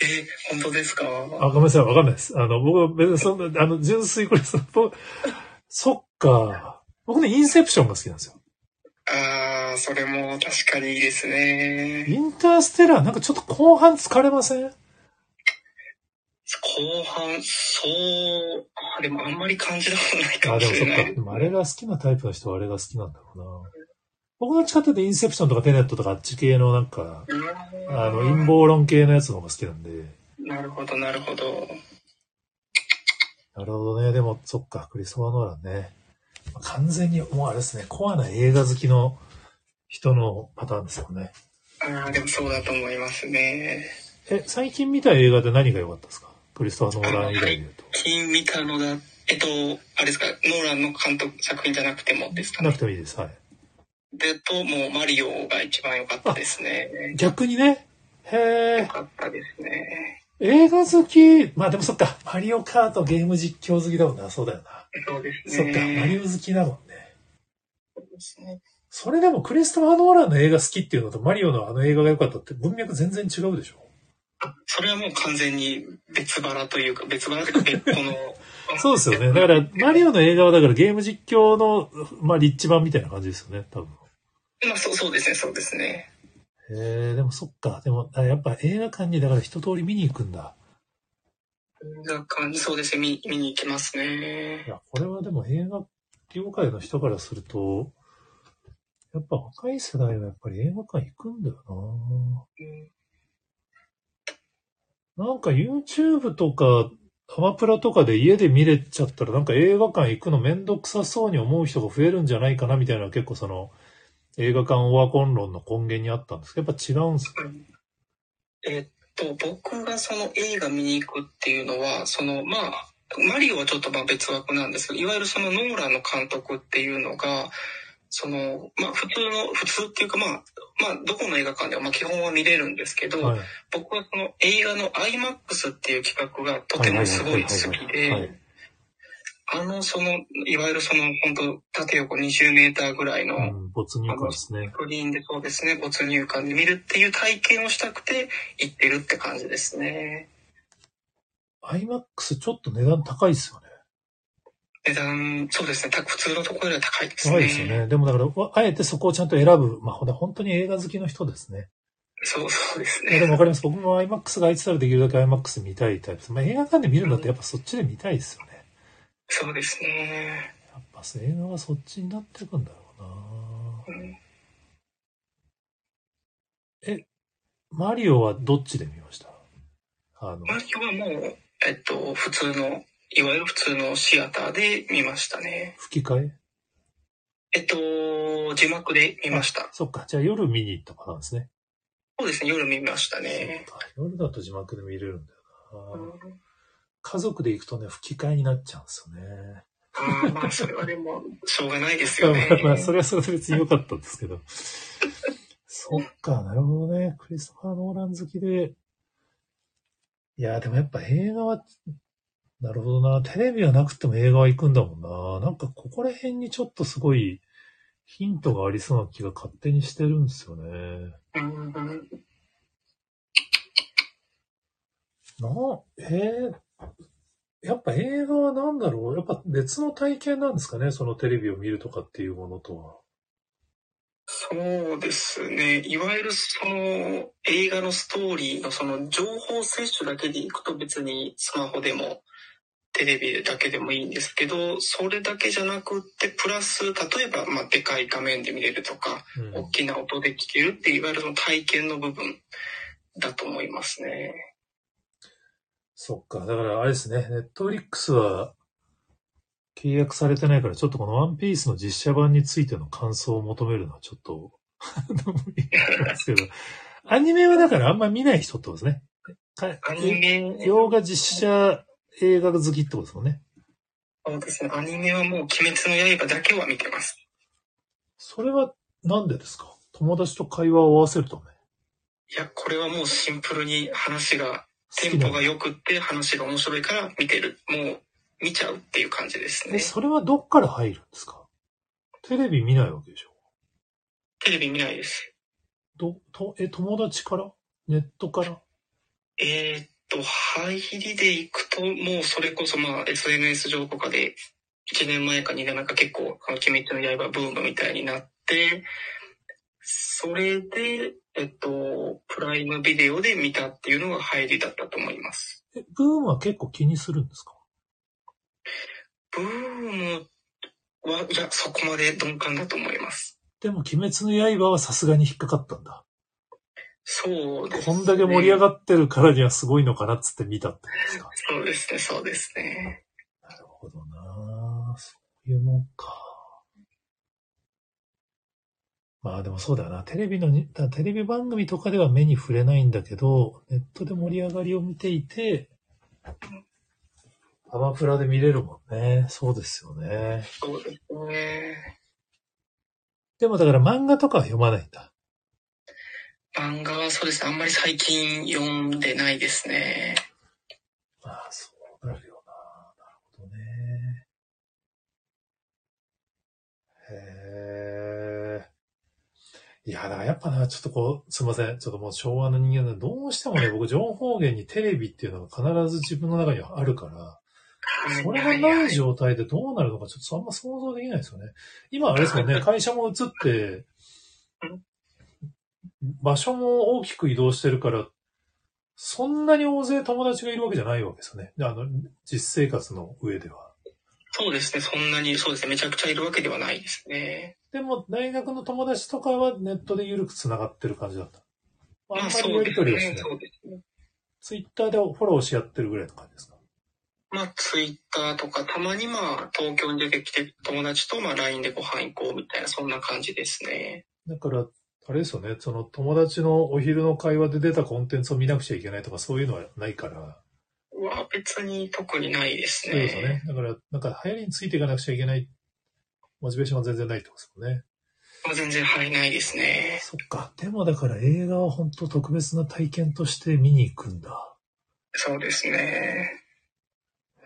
えー本当ですか？あ、ごめんなさい、わかんないです。あの、僕は別にそんな、あの、純粋クリストファー、そっか。僕ね、インセプションが好きなんですよ。ああ、それも確かにいいですね。インターステラーなんかちょっと後半疲れません？後半、そう、あでもあんまり感じたことないかあ、もでもそっか。しれないで。もあれが好きなタイプの人はあれが好きなんだろうな。僕の近くでインセプションとかテネットとかあっち系のなんか、あの、陰謀論系のやつの方が好きなんで。なるほど、なるほど。なるほどね。でも、そっか、クリストファー・ノーランね。完全に、もうあれですね、コアな映画好きの人のパターンですよね。ああ、でもそうだと思いますね。え、最近見た映画で何が良かったですか？クリストファー・ノーラン以外で言うと。近見たのだ、えっと、あれですか、ノーランの監督作品じゃなくてもですかねなく。てもいいです。はい。でと、もうマリオが一番良かったですね。<laughs> 逆にね。へえ。良かったですね。映画好き、まあでもそっか、マリオカートゲーム実況好きだもんな。そうだよな。そうですそっか、マリね。オ好きだもんね。そうですねそれでもクリストファー・ノーランの映画好きっていうのとマリオのあの映画が良かったって文脈全然違うでしょ？あそれはもう完全に別腹というか、別腹というか別個の。<laughs> そうですよね。だから、マリオの映画はだからゲーム実況の、まあ、リッチ版みたいな感じですよね、多分。まあそうそうですね、そうですね。へえ、でもそっか。でも、あやっぱ映画館にだから一通り見に行くんだ。映画館そうですね、見見に行きますねい。や、これはでも映画業界の人からすると、やっぱ若い世代はやっぱり映画館行くんだよななんか YouTube とか、アマプラとかで家で見れちゃったらなんか映画館行くのめんどくさそうに思う人が増えるんじゃないかなみたいな結構その映画館オワコン論の根源にあったんですけど、やっぱ違うんですか？えっと、僕がその映画見に行くっていうのは、その、まあ、マリオはちょっとまあ別枠なんですけど、いわゆるそのノーランの監督っていうのが、その、まあ普通の、普通っていうかまあ、まあどこの映画館でもまあ基本は見れるんですけど、はい。僕はその映画の IMAX っていう企画がとてもすごい好きはい。で、あの、その、いわゆるその、本当縦横20メーターぐらいの、うん、没入感ですね。スクリーンでそうですね、没入感で見るっていう体験をしたくて行ってるって感じですね。IMAX ちょっと値段高いですよね。値段、そうですね、た普通のところよりは高いですね。高いですよね。でもだから、あえてそこをちゃんと選ぶ。まあ、本当に映画好きの人ですね。そうそうですいやでもね。わかります。僕も IMAX が空いてたらできるだけ IMAX 見たいタイプです。まあ、映画館で見るんだってやっぱそっちで見たいですよね。そうですね。やっぱ映画はそっちになっていくんだろうなうんえ、マリオはどっちで見ました？あの、マリオはもう、えっと、普通の、いわゆる普通のシアターで見ましたね。吹き替え？えっと、字幕で見ました。そっか。じゃあ夜見に行ったパターンですね。そうですね、夜見ましたね。夜だと字幕で見れるんだよな、うん家族で行くとね、吹き替えになっちゃうんですよね。ああ、まあ、それはでも、<laughs> しょうがないですよね。まあ、まあ、それはそれで別に良かったんですけど。<laughs> そっか、なるほどね。クリストファー・ノーラン好きで。いや、でもやっぱ映画は、なるほどな。テレビはなくても映画は行くんだもんな。なんかここら辺にちょっとすごいヒントがありそうな気が勝手にしてるんですよね。うんな、えーやっぱ映画は何だろう？やっぱ別の体験なんですかね？そのテレビを見るとかっていうものとは。そうですね。いわゆるその映画のストーリーのその情報摂取だけでいくと別にスマホでもテレビだけでもいいんですけど、それだけじゃなくって、プラス、例えば、まあ、でかい画面で見れるとか、うん大きな音で聞けるっていわゆるその体験の部分だと思いますね。そっか。だからあれですね。ネットフリックスは契約されてないから、ちょっとこのワンピースの実写版についての感想を求めるのはちょっと、どうもいいですけど。アニメはだからあんま見ない人ってことですね。かアニメ、洋画実写映画好きってことですもんね。そうですね。アニメはもう鬼滅の刃だけは見てます。それはなんでですか？友達と会話を合わせるため？いや、これはもうシンプルに話が、テンポが良くって話が面白いから見てる。もう見ちゃうっていう感じですえ、ね。それはどっから入るんですか？テレビ見ないわけでしょテレビ見ないです。ど、と、え、友達から？ネットから？えーっと、入りで行くと、もうそれこそまあ SNS 上とかで、1年前か2年前か結構、あの、鬼滅の刃ブームみたいになって、それで、えっと、プライムビデオで見たっていうのが入りだったと思います。え、ブームは結構気にするんですか？ブームは、いや、そこまで鈍感だと思います。でも、鬼滅の刃はさすがに引っかかったんだ。そうです、こんだけ盛り上がってるからにはすごいのかなっつって見たってことですか？そうですね、そうですね。なるほどなそういうもんか。まあでもそうだよな。テレビのに、だテレビ番組とかでは目に触れないんだけど、ネットで盛り上がりを見ていて、アマプラで見れるもんね。そうですよね。そうですね。でもだから漫画とかは読まないんだ。漫画はそうですね、あんまり最近読んでないですね。まあそうなるよな。なるほどね。へえ。いや、だからやっぱな、ちょっとこう、すいません。ちょっともう昭和の人間で、どうしてもね、僕、情報源にテレビっていうのが必ず自分の中にはあるから、それがない状態でどうなるのかちょっとあんま想像できないですよね。今あれですもんね、会社も移って、場所も大きく移動してるから、そんなに大勢友達がいるわけじゃないわけですよね。あの、実生活の上では。そうですね、そんなに、そうですね、めちゃくちゃいるわけではないですね。でも、大学の友達とかはネットで緩く繋がってる感じだった。あんまりやり。とりはしない。そうですね。ツイッターでフォローし合ってるぐらいの感じですか？まあ、ツイッターとか、たまにまあ、東京に出てきて友達とまあ、LINE でご飯行こうみたいな、そんな感じですね。だから、あれですよね、その友達のお昼の会話で出たコンテンツを見なくちゃいけないとかそういうのはないから。は別に特にないですそうですね。。だから、なんか流行りについていかなくちゃいけないモチベーションは全然ないってことですもんね。まあ、全然はい、ないですね。そっか。でもだから映画は本当特別な体験として見に行くんだ。そうですね。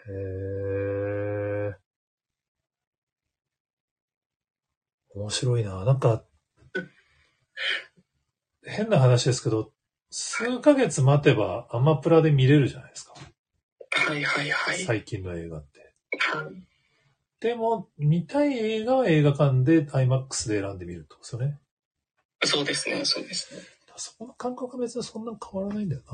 へえ。面白いな。なんか、変な話ですけど、数ヶ月待てばアマプラで見れるじゃないですか。はいはいはい。最近の映画って。はいでも、見たい映画は映画館で IMAX で選んでみるってことですよね。そうですね、そうですね。そこの感覚は別にそんな変わらないんだよな。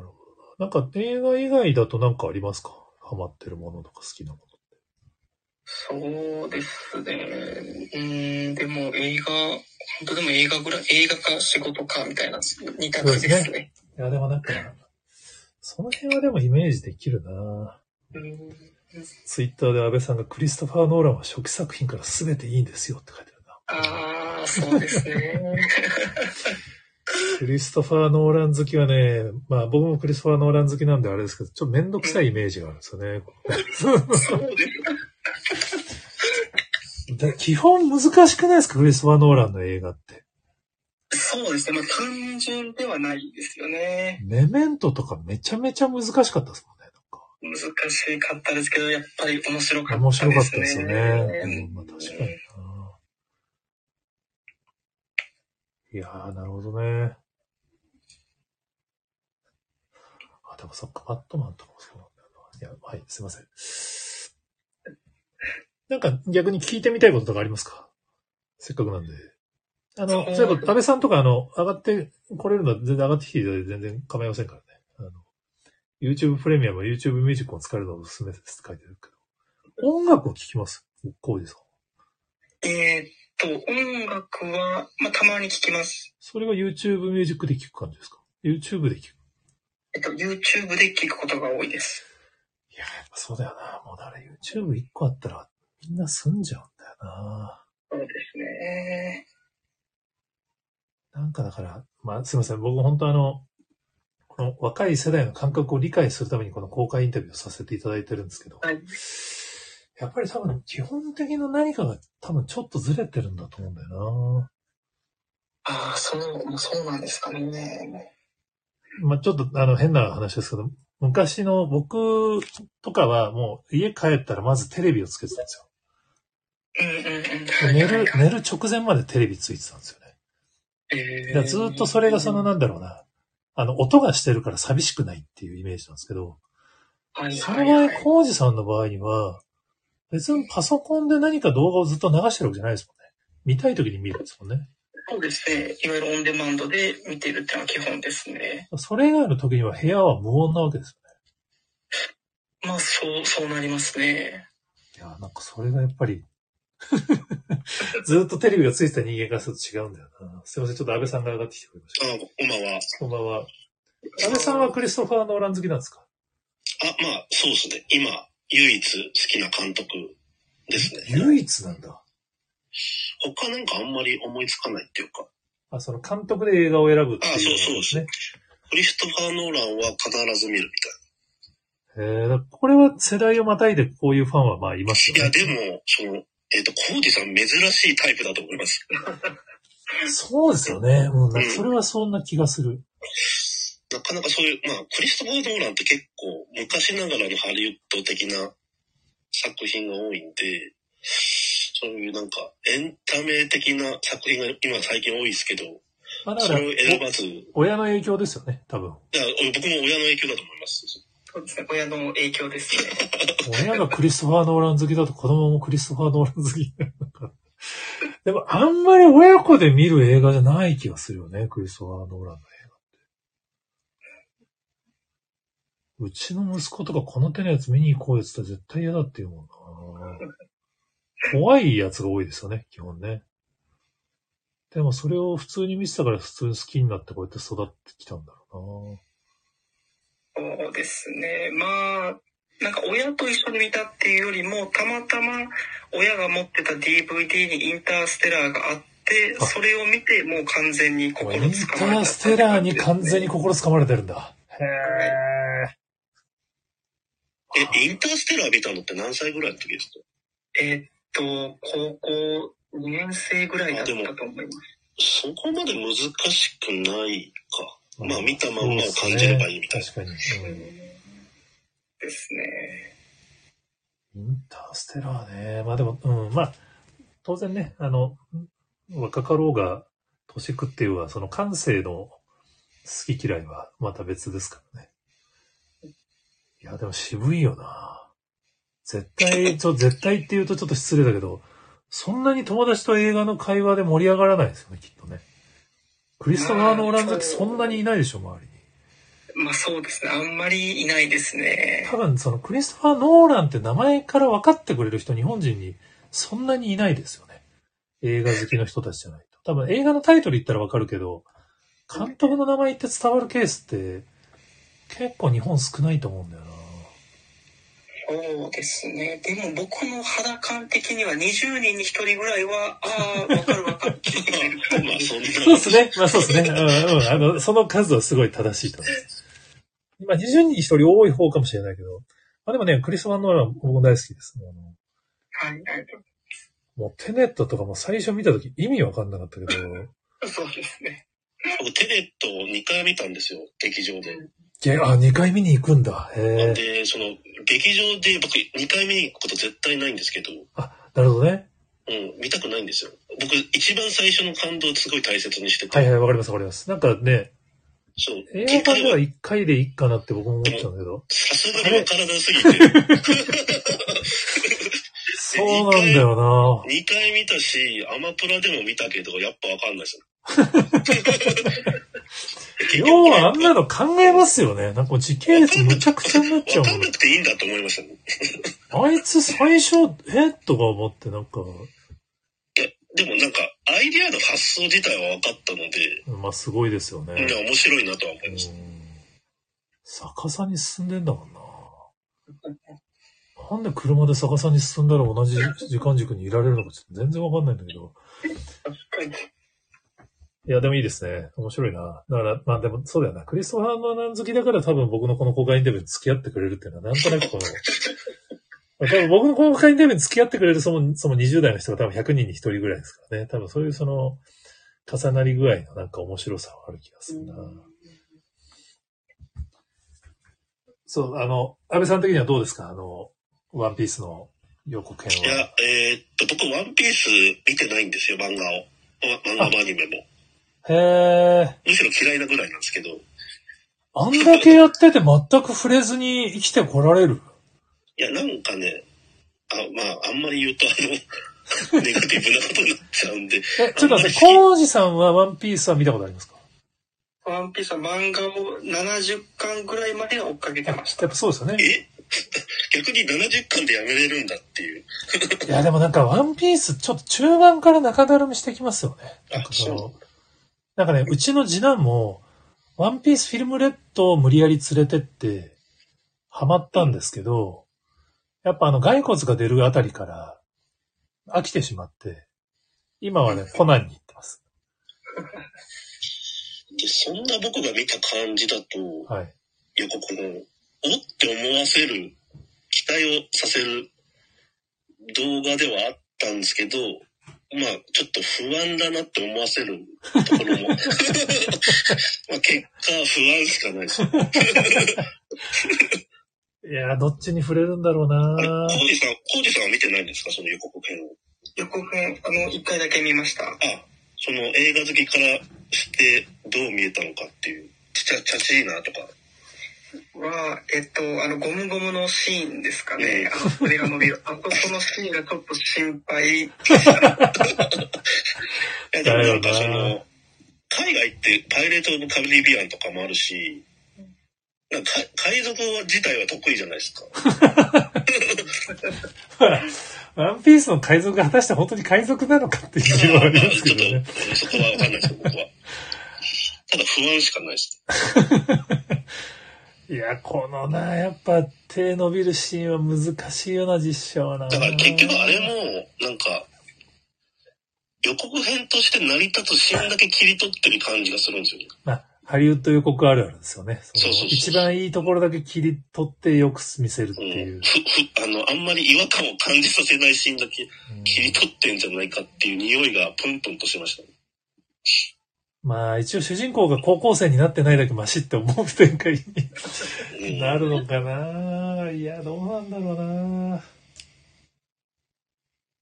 なるほどな。なんか映画以外だとなんかありますか？ハマってるものとか好きなもの。そうですね。うーん、でも映画、本当でも映画ぐらい、映画か仕事かみたいな、似た感じですね。いや、でもなんか、その辺はでもイメージできるな。うんツイッターで安倍さんがクリストファー・ノーランは初期作品から全ていいんですよって書いてあるな。ああ、そうですね。クリストファー・ノーラン好きはね、まあ僕もクリストファー・ノーラン好きなんであれですけど、ちょっとめんどくさいイメージがあるんですよね。そうです。<laughs> だ基本難しくないですか？クリストファー・ノーランの映画って。そうですね。まあ単純ではないですよね。メメントとかめちゃめちゃ難しかったですもんね。難しかったですけど、やっぱり面白かったですね。面白かったですよね。うん、まあ、確かにな。いやー、なるほどね。あ、でもそっか、バットマンとかもそうなんだよな。いや、はい、すいません。なんか逆に聞いてみたいこととかありますか？せっかくなんで。あの、そういえば、安倍さんとかあの、上がってこれるのは全然上がってきていただいて全然構いませんからね。あの、YouTube プレミアム、YouTube ミュージックを使えるのをおすすめですって書いてあるけど。音楽を聴きます？コージさん。えーっと、音楽は、まあたまに聞きます。それが YouTube ミュージックで聴く感じですか ?YouTube で聴く。えっと、YouTube で聞くことが多いです。いや、やっぱそうだよな。もうだから YouTube 一個あったらみんな済んじゃうんだよな。そうですね。なんかだから、まあすいません。僕本当あの、この若い世代の感覚を理解するためにこの公開インタビューをさせていただいてるんですけど、はい。やっぱり多分基本的な何かが多分ちょっとずれてるんだと思うんだよああ、そう、そうなんですかね。な。まあちょっとあの変な話ですけど、昔の僕とかはもう家帰ったらまずテレビをつけてたんですよ。うんうんうん。ではい寝る、寝る直前までテレビついてたんですよね。えだからずっとそれがそのなんだろうな、あの音がしてるから寂しくないっていうイメージなんですけど、はいその場合、はいはい。コウジさんの場合には、別にパソコンで何か動画をずっと流してるわけじゃないですもんね。見たい時に見るんですもんね。そうですね。いわゆるオンデマンドで見てるってのは基本ですね。それがある時には部屋は無音なわけですまあ、そう、そうなりますね。よね。いや、なんかそれがやっぱり、<laughs> ずっとテレビがついてた人間からすると違うんだよな。すいません、ちょっと安倍さんが上がってきてくれました。あ、こんばんは。こんばんは。安倍さんはクリストファー・ノーラン好きなんですか？あ、まあ、そうですね。今、唯一好きな監督ですね。唯一なんだ。他なんかあんまり思いつかないっていうか、あ、その監督で映画を選ぶっていう、あそうそうですね。クリストファー・ノーランは必ず見るみへえ、だからこれは世代をまたいでこういうファンはまあいますたい。よね。いや、でも、その、えっ、と、コージさん珍しいタイプだと思います。そうですよね。うん、なんかそれはそんな気がする。なかなかそういう、まあ、クリストファー・ノーランって結構昔ながらのハリウッド的な作品が多いんで、そういうなんかエンタメ的な作品が今最近多いですけど、まあそれを選ばず、親の影響ですよね、多分。や、僕も親の影響だと思います。そうですね。親の影響ですね。親がクリストファー・ノーラン好きだと子供もクリストファー・ノーラン好きなるのか。でもあんまり親子で見る映画じゃない気がするよね、クリストファー・ノーランの映画って。うちの息子とかこの手のやつ見に行こうよって絶対嫌だって言うもんな。怖いやつが多いですよね、基本ね。でもそれを普通に見てたから普通に好きになってこうやって育ってきたんだろうなそうですね。まあ、なんか親と一緒に見たっていうよりも、たまたま親が持ってた DVD にインターステラーがあって、あそれを見てもう完全に。心インつかまれた。ターステラーに完全に心つかまれてるんだ。へー。え、インターステラー見たのって何歳ぐらいの時ですか？えーっと、高校2年生ぐらいだったと思います。そこまで難しくないか。まあ見たまんまを感じればいいみたいな。確かに。うんですね。インターステラーね。まあでも、うん、まあ、当然ね、あの、若かろうが、年食っていうは、その感性の好き嫌いはまた別ですからね。いや、でも渋いよな。絶対、ちょ、絶対って言うとちょっと失礼だけど、そんなに友達と映画の会話で盛り上がらないですよね、きっとね。クリストファー・ノーラン好きそんなにいないでしょ、周りに。まあそうですね。あんまりいないですね。多分そのクリストファー・ノーランって名前から分かってくれる人日本人にそんなにいないですよね。映画好きの人たちじゃないと。多分映画のタイトル言ったら分かるけど、監督の名前言って伝わるケースって結構日本少ないと思うんだよな。そうですね。でも僕の肌感的には20人に1人ぐらいは、ああ、わかるわかるそうですね。まあそうですね。うんうん。あの、その数はすごい正しいと思います。まあ20人に1人多い方かもしれないけど、まあでもね、クリストファー・ノーラン僕も大好きです。はいはい。もうテネットとかも最初見たとき意味わかんなかったけど、<laughs> そうですね。僕テネットを2回見たんですよ、劇場で。げあ、2回見に行くんだ。へえ。で、その、劇場で僕2回見に行くこと絶対ないんですけど、あ、なるほどね。うん、見たくないんですよ。僕、一番最初の感動をすごい大切にしてて、はいはい、わかりますわかります。なんかね、そう、映2回は画館では1回でいいかなって僕も思っちゃうんだけど。さすがにわからなすぎて、<laughs> そうなんだよな2回見たし、アマプラでも見たけど、やっぱわかんないですよ。<laughs> 要はあんなの考えますよね。なんか時系列むちゃくちゃになっちゃうわかんなくていいんだと思いましたね。あいつ最初、え？とか思ってなんか、いや、でもなんか、アイデアの発想自体は分かったので、まあすごいですよね。面白いなとは思いました。うん逆さに進んでんだもんな。なんで車で逆さに進んだら同じ時間軸にいられるのかちょっと全然わかんないんだけど。確かに。いや、でもいいですね。面白いな。だから、まあでもそうだよな。クリストファー・ノーラン好きだから多分僕のこの公開インタビューに付き合ってくれるっていうのはなんとなくこの、<laughs> 多分僕の公開インタビューに付き合ってくれるそのその20代の人が多分100人に1人ぐらいですからね。多分そういうその、重なり具合のなんか面白さはある気がするな。そう、あの、安倍さん的にはどうですか？あの、ワンピースの予告編いや。、えーっと、僕、ワンピース見てないんですよ、漫画を。漫画もアニメも。へえ。むしろ嫌いなぐらいなんですけど、あんだけやってて全く触れずに生きてこられる？いや、なんかね、あ、まあ、あんまり言うと、あの、ネガティブなことになっちゃうんで、え、ちょっと待って、コウジさんはワンピースは見たことありますか？ワンピースは漫画を70巻ぐらいまでは追っかけてました。やっぱそうですよね。え？<laughs> 逆に70巻でやめれるんだっていう。いや、でもなんかワンピースちょっと中盤から中だるみしてきますよね。なんかそあの、なんかね、うちの次男も、ワンピースフィルムレッドを無理やり連れてって、ハマったんですけど、やっぱあの骸骨が出るあたりから飽きてしまって、今はね、コナンに行ってます。で、そんな僕が見た感じだと、はい。予告の、おって思わせる、期待をさせる動画ではあったんですけど、まあ、ちょっと不安だなって思わせるところも。<laughs> まあ、結果、不安しかないです。<laughs> いやー、どっちに触れるんだろうなコージさん、コージさんは見てないんですか？その予告編を。予告編、あの、1回だけ見ました。あ、その映画好きからしてどう見えたのかっていう。ちゃ、ちゃちいなとか。は、えっと、あの、ゴムゴムのシーンですかね。あの、筆が伸びる。<laughs> あそこのシーンがちょっと心配 <laughs> でした。いや、でもなんかその、海外ってパイレート・オブ・カリビアンとかもあるし、なんかか海賊自体は得意じゃないですか？<laughs> ワンピースの海賊が果たして本当に海賊なのかっていうのはありますけどね。ちょっと、そこはわかんないですよ、僕は。ただ不安しかないです。いや、このな、やっぱ手伸びるシーンは難しいよな、実写はな。だから結局あれも、なんか、予告編として成り立つシーンだけ切り取ってる感じがするんですよね。まあ、ハリウッド予告あるあるですよね。そうそう一番いいところだけ切り取ってよく見せるってうん、いうふ。ふあの、あんまり違和感を感じさせないシーンだけうん切り取ってんじゃないかっていう匂いがプンプンとしましたね。まあ、一応主人公が高校生になってないだけマシって思う展開うんになるのかな。いや、どうなんだろうな。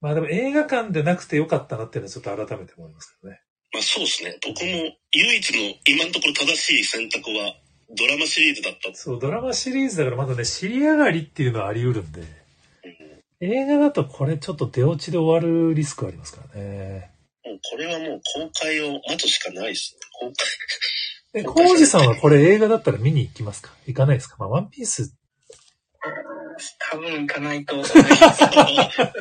まあでも映画館でなくてよかったなっていうのはちょっと改めて思いますけどね。まあそうですね。僕も唯一の今のところ正しい選択はドラマシリーズだった。そう、ドラマシリーズだからまだね、尻上がりっていうのはあり得るんで、うん映画だとこれちょっと出落ちで終わるリスクありますからね。もうこれはもう公開を待つしかないですね。公開。え、コウジさんはこれ映画だったら見に行きますか？行かないですか？まあ、ワンピース、多分行かないと思いま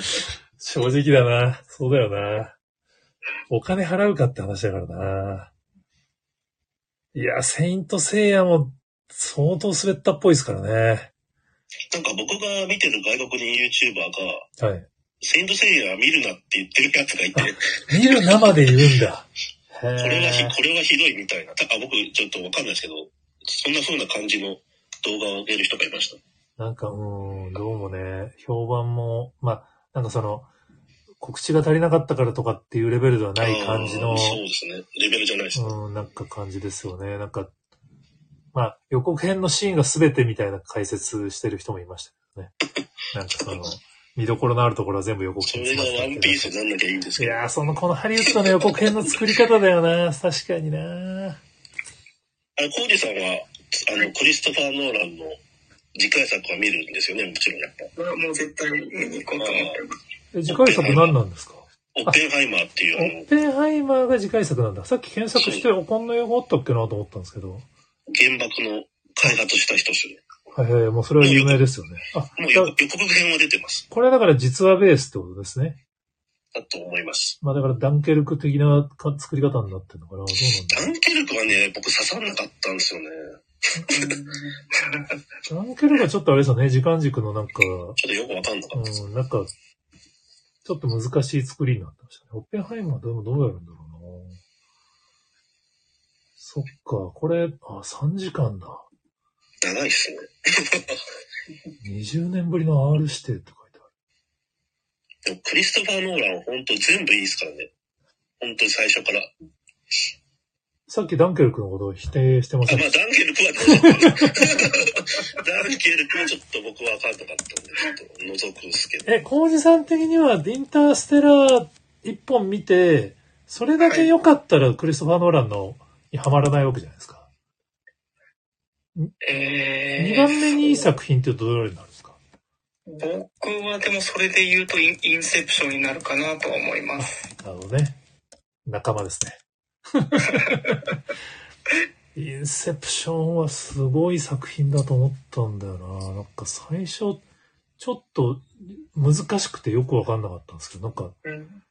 す。正直だな。そうだよな。お金払うかって話だからな。いや、セイントセイヤも相当滑ったっぽいですからね。なんか僕が見てる外国人 YouTuber が、はい。セイントセイヤ見るなって言ってるやつがいて、見る生で言うんだ。へこれはひ、え。これはひどいみたいな。たあ、僕ちょっとわかんないですけど、そんな風な感じの動画を上げる人がいました。なんか、うーん、どうもね、評判も、まあ、なんかその、告知が足りなかったからとかっていうレベルではない感じのそうですね。レベルじゃないですね。うん、なんか感じですよね。なんか、まあ、予告編のシーンが全てみたいな解説してる人もいましたけどね。なんかその、見どころのあるところは全部予告そ編れがワンピースになんなきゃいいんですけど。いやー、その、このハリウッドの予告編の作り方だよな。確かにな。あれ、コージさんは、あの、クリストファー・ノーランの次回作は見るんですよね、もちろんやっぱ。これはもう絶対見に行こうと思ってます。え、次回作何なんですか？オッペンハイマーっていう、オあッペンハイマーが次回作なんだ。さっき検索して、こんな用語あったっけなと思ったんですけど。の、原爆の開発した人ですよね。はいはい、もうそれは有名ですよね。あ、もう予予告編は出てます。これだから実話ベースってことですね。だと思います。まあだからダンケルク的なか作り方になってるのかなどうなんダンケルクはね、僕刺さんなかったんですよね。ダンケルクはちょっとあれですよね、時間軸のなんか、ちょっとよくわかんなかった。うん、なんか、ちょっと難しい作りになってましたね。オッペンハイマーでもどうやるんだろうなそっか、これ、あ、3時間だ。長いっすね。20年ぶりの R 指定って書いてある。でもクリストファー・ノーランは本当全部いいですからね。本当に最初から。さっきダンケルクのことを否定してまあ、せんでしまあ、ダンケルクは。ダンケルクはちょっと僕は分かんなかったんで、ちょっと除くんですけど。たえ、コウジさん的には、インターステラー一本見て、それだけ良かったらクリストファー・ノーランのにはまらないわけじゃないですか。えー、2番目にいい作品ってどれになるんですか？僕はでもそれで言うとインインセプションになるかなとは思います。なるほどね。仲間ですね。インセプションはすごい作品だと思ったんだよな。なんか最初、ちょっと難しくてよくわかんなかったんですけど、なんかうん、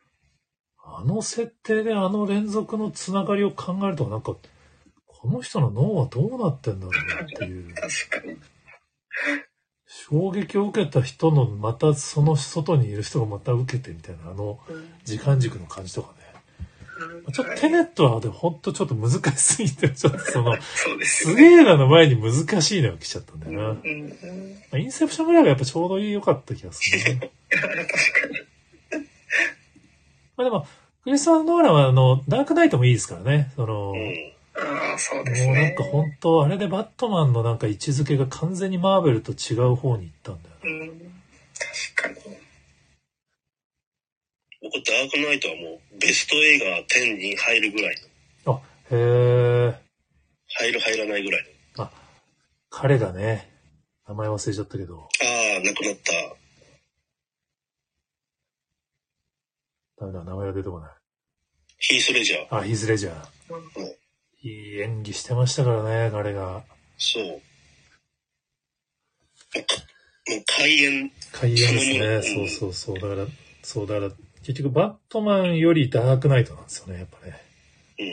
あの設定であの連続のつながりを考えると、なんか、この人の脳はどうなってんだろうなっていう、<laughs> 確かに。衝撃を受けた人の、またその外にいる人がまた受けてみたいな、あの時間軸の感じとかね。ちょっとテネットはでもほんとちょっと難しすぎて、ちょっとその、す。げえなの前に難しいのが来ちゃったんだよな。まあインセプションぐらいがやっぱちょうどいい良かった気がするね。<laughs> 確かに。まあでも、クリストファー・ノーランはあの、ダークナイトもいいですからね。その、うん。ああ、そうですもうなんね。か本当、あれでバットマンのなんか位置づけが完全にマーベルと違う方に行ったんだようん、確かに。僕、ダークナイトはもう、ベスト映画10に入るぐらいの。な。あ、へえ。入る入らないぐらいの。彼がね、名前忘れちゃったけど、ああ、亡くなった。ダメだ、名前が出てこない。ヒース・レジャー。あ、ヒーズ・レジャー。うんいい演技してましたからね、彼が。そう。もう開演。開演ですね。うんそうそうそう。だから、そう、だから、結局バットマンよりダークナイトなんですよね、やっぱね。うん。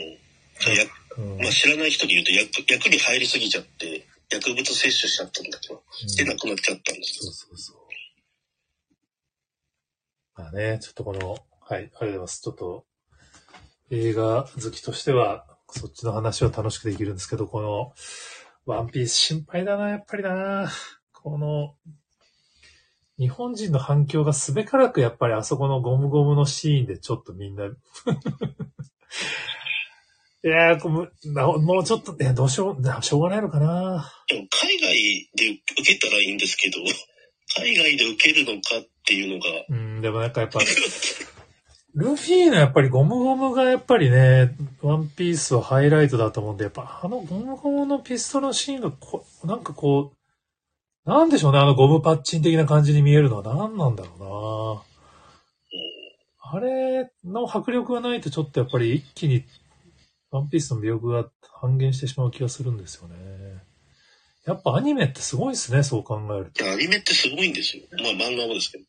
やうん。まあ、知らない人で言うと役、役に入りすぎちゃって、薬物摂取しちゃったんだけど、で亡くなっちゃったんですそうそうそう。まあね、ちょっとこの、はい、ありがとうございます。ちょっと、映画好きとしては、そっちの話は楽しくできるんですけど、この、ワンピース心配だな、やっぱりな。この、日本人の反響がすべからくやっぱりあそこのゴムゴムのシーンでちょっとみんな、<laughs> いやーこうなもうちょっと、いや、どうしよう、なしょうがないのかな。でも海外で受けたらいいんですけど、海外で受けるのかっていうのが、うん、でもなんかやっぱ、<laughs> ルフィのやっぱりゴムゴムがやっぱりね、ワンピースはハイライトだと思うんで、やっぱあのゴムゴムのピストルのシーンがこ、なんかこう、なんでしょうね、あのゴムパッチン的な感じに見えるのは何なんだろうな。あれの迫力がないとちょっとやっぱり一気にワンピースの魅力が半減してしまう気がするんですよね。やっぱアニメってすごいですね、そう考えると。アニメってすごいんですよ。まあ漫画もですけど。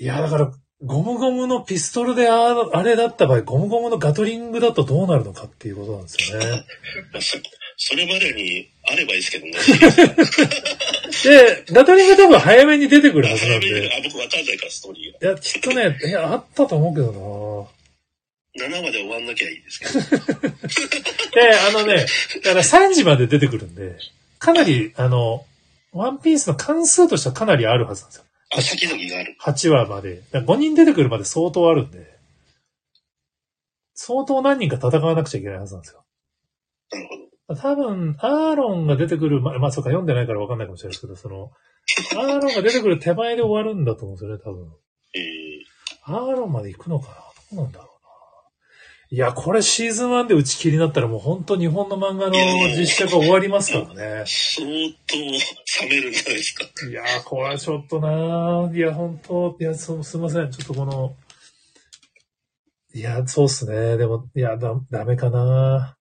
いや、だから、ゴムゴムのピストルでああれだった場合、ゴムゴムのガトリングだとどうなるのかっていうことなんですよね。まあ、そそれまでにあればいいですけどね。<laughs> で、ガトリング多分早めに出てくるはずなんで。あ、僕わかんないから、ストーリーが。いや、きっとね、いや、あったと思うけど7まで終わんなきゃいいですけど。な <laughs> で、あのね、だから3時まで出てくるんで、かなり、あの、ワンピースの関数としてはかなりあるはずなんですよ。あ、先々がある。8話まで。だ5人出てくるまで相当あるんで、相当何人か戦わなくちゃいけないはずなんですよ。なるほど。多分、アーロンが出てくる、ま、まあ、そうか、読んでないから分かんないかもしれないですけど、その、アーロンが出てくる手前で終わるんだと思うんですよね、多分。<laughs> えー、アーロンまで行くのかな？どうなんだろ。いや、これシーズン1で打ち切りになったらもう本当日本の漫画の実写が終わりますからね。相当冷めるんじゃないですか。いやー、これはちょっとなーいや、本当いや、すいません。ちょっとこの、いや、そうっすね。でも、いや、だ、ダメかな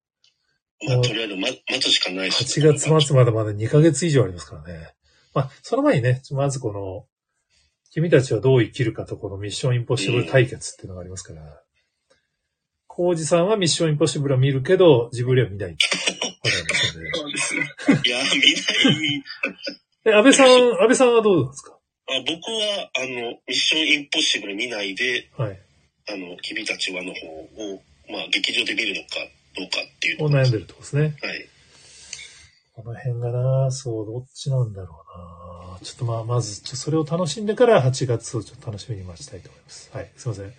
まあ、とりあえず待待つしかないです8月末までまで2ヶ月以上ありますからね。まあ、その前にね、まずこの、君たちはどう生きるかとこのミッションインポッシブル対決っていうのがありますから。コウジさんはミッションインポッシブルは見るけど、ジブリは見ない。わかりますので。そうですね。いや、見ない。<laughs> え、安倍さん、安倍さんはどうなんですか？あ僕は、あの、ミッションインポッシブル見ないで、はい。あの、君たちはの方を、まあ、劇場で見るのかどうかっていうとを悩んでるってことですね。はい。この辺がな、そう、どっちなんだろうな。ちょっとまあ、まず、それを楽しんでから8月をちょっと楽しみに待ちたいと思います。はい、すいません。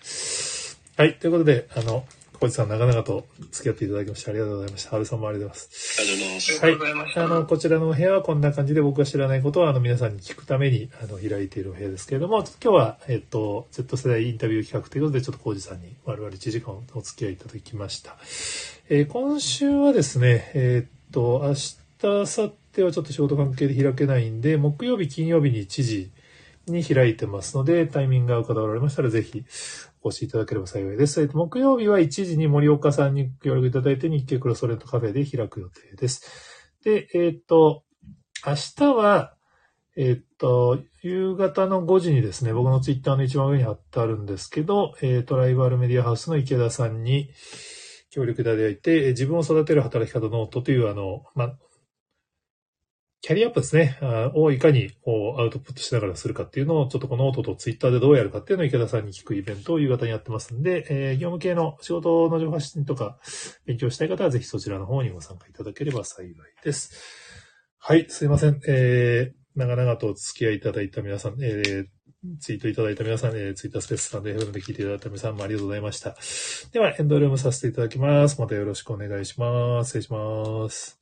はい、ということで、あの、小路さん長々と付き合っていただきましてありがとうございました。安倍さんもありがとうございます。ありがとうございます。ありがとうござい。あの、こちらのお部屋はこんな感じで僕が知らないことをあの皆さんに聞くためにあの開いているお部屋ですけれども、今日は、えっと、Z 世代インタビュー企画ということで、ちょっとコウジさんに我々1時間お付き合いいただきました。えー今週はですね、えっと、明日、明後日はちょっと仕事関係で開けないんで、木曜日、金曜日に1時に開いてますので、タイミングが合う方おられましたらぜひお越しいただければ幸いです。えっと、木曜日は1時に森岡さんに協力いただいて日経クロストレントカフェで開く予定です。で、えっと、明日は、えっと、夕方の5時にですね、僕のツイッターの一番上に貼ってあるんですけど、えートライバルメディアハウスの池田さんに協力いただいて、自分を育てる働き方ノートというあの、ま、キャリアアップですね、をいかにこうアウトプットしながらするかっていうのを、ちょっとこのノートとツイッターでどうやるかっていうのを池田さんに聞くイベントを夕方にやってますんで、えー業務系の仕事の情報発信とか勉強したい方はぜひそちらの方にご参加いただければ幸いです。はい、すいません。えー、長々とお付き合いいただいた皆さん、えー、ツイートいただいた皆さん、え、ツイッタースペースさんで FM で聞いていただいた皆さんもありがとうございました。では、エンドルームさせていただきます。またよろしくお願いします。失礼します。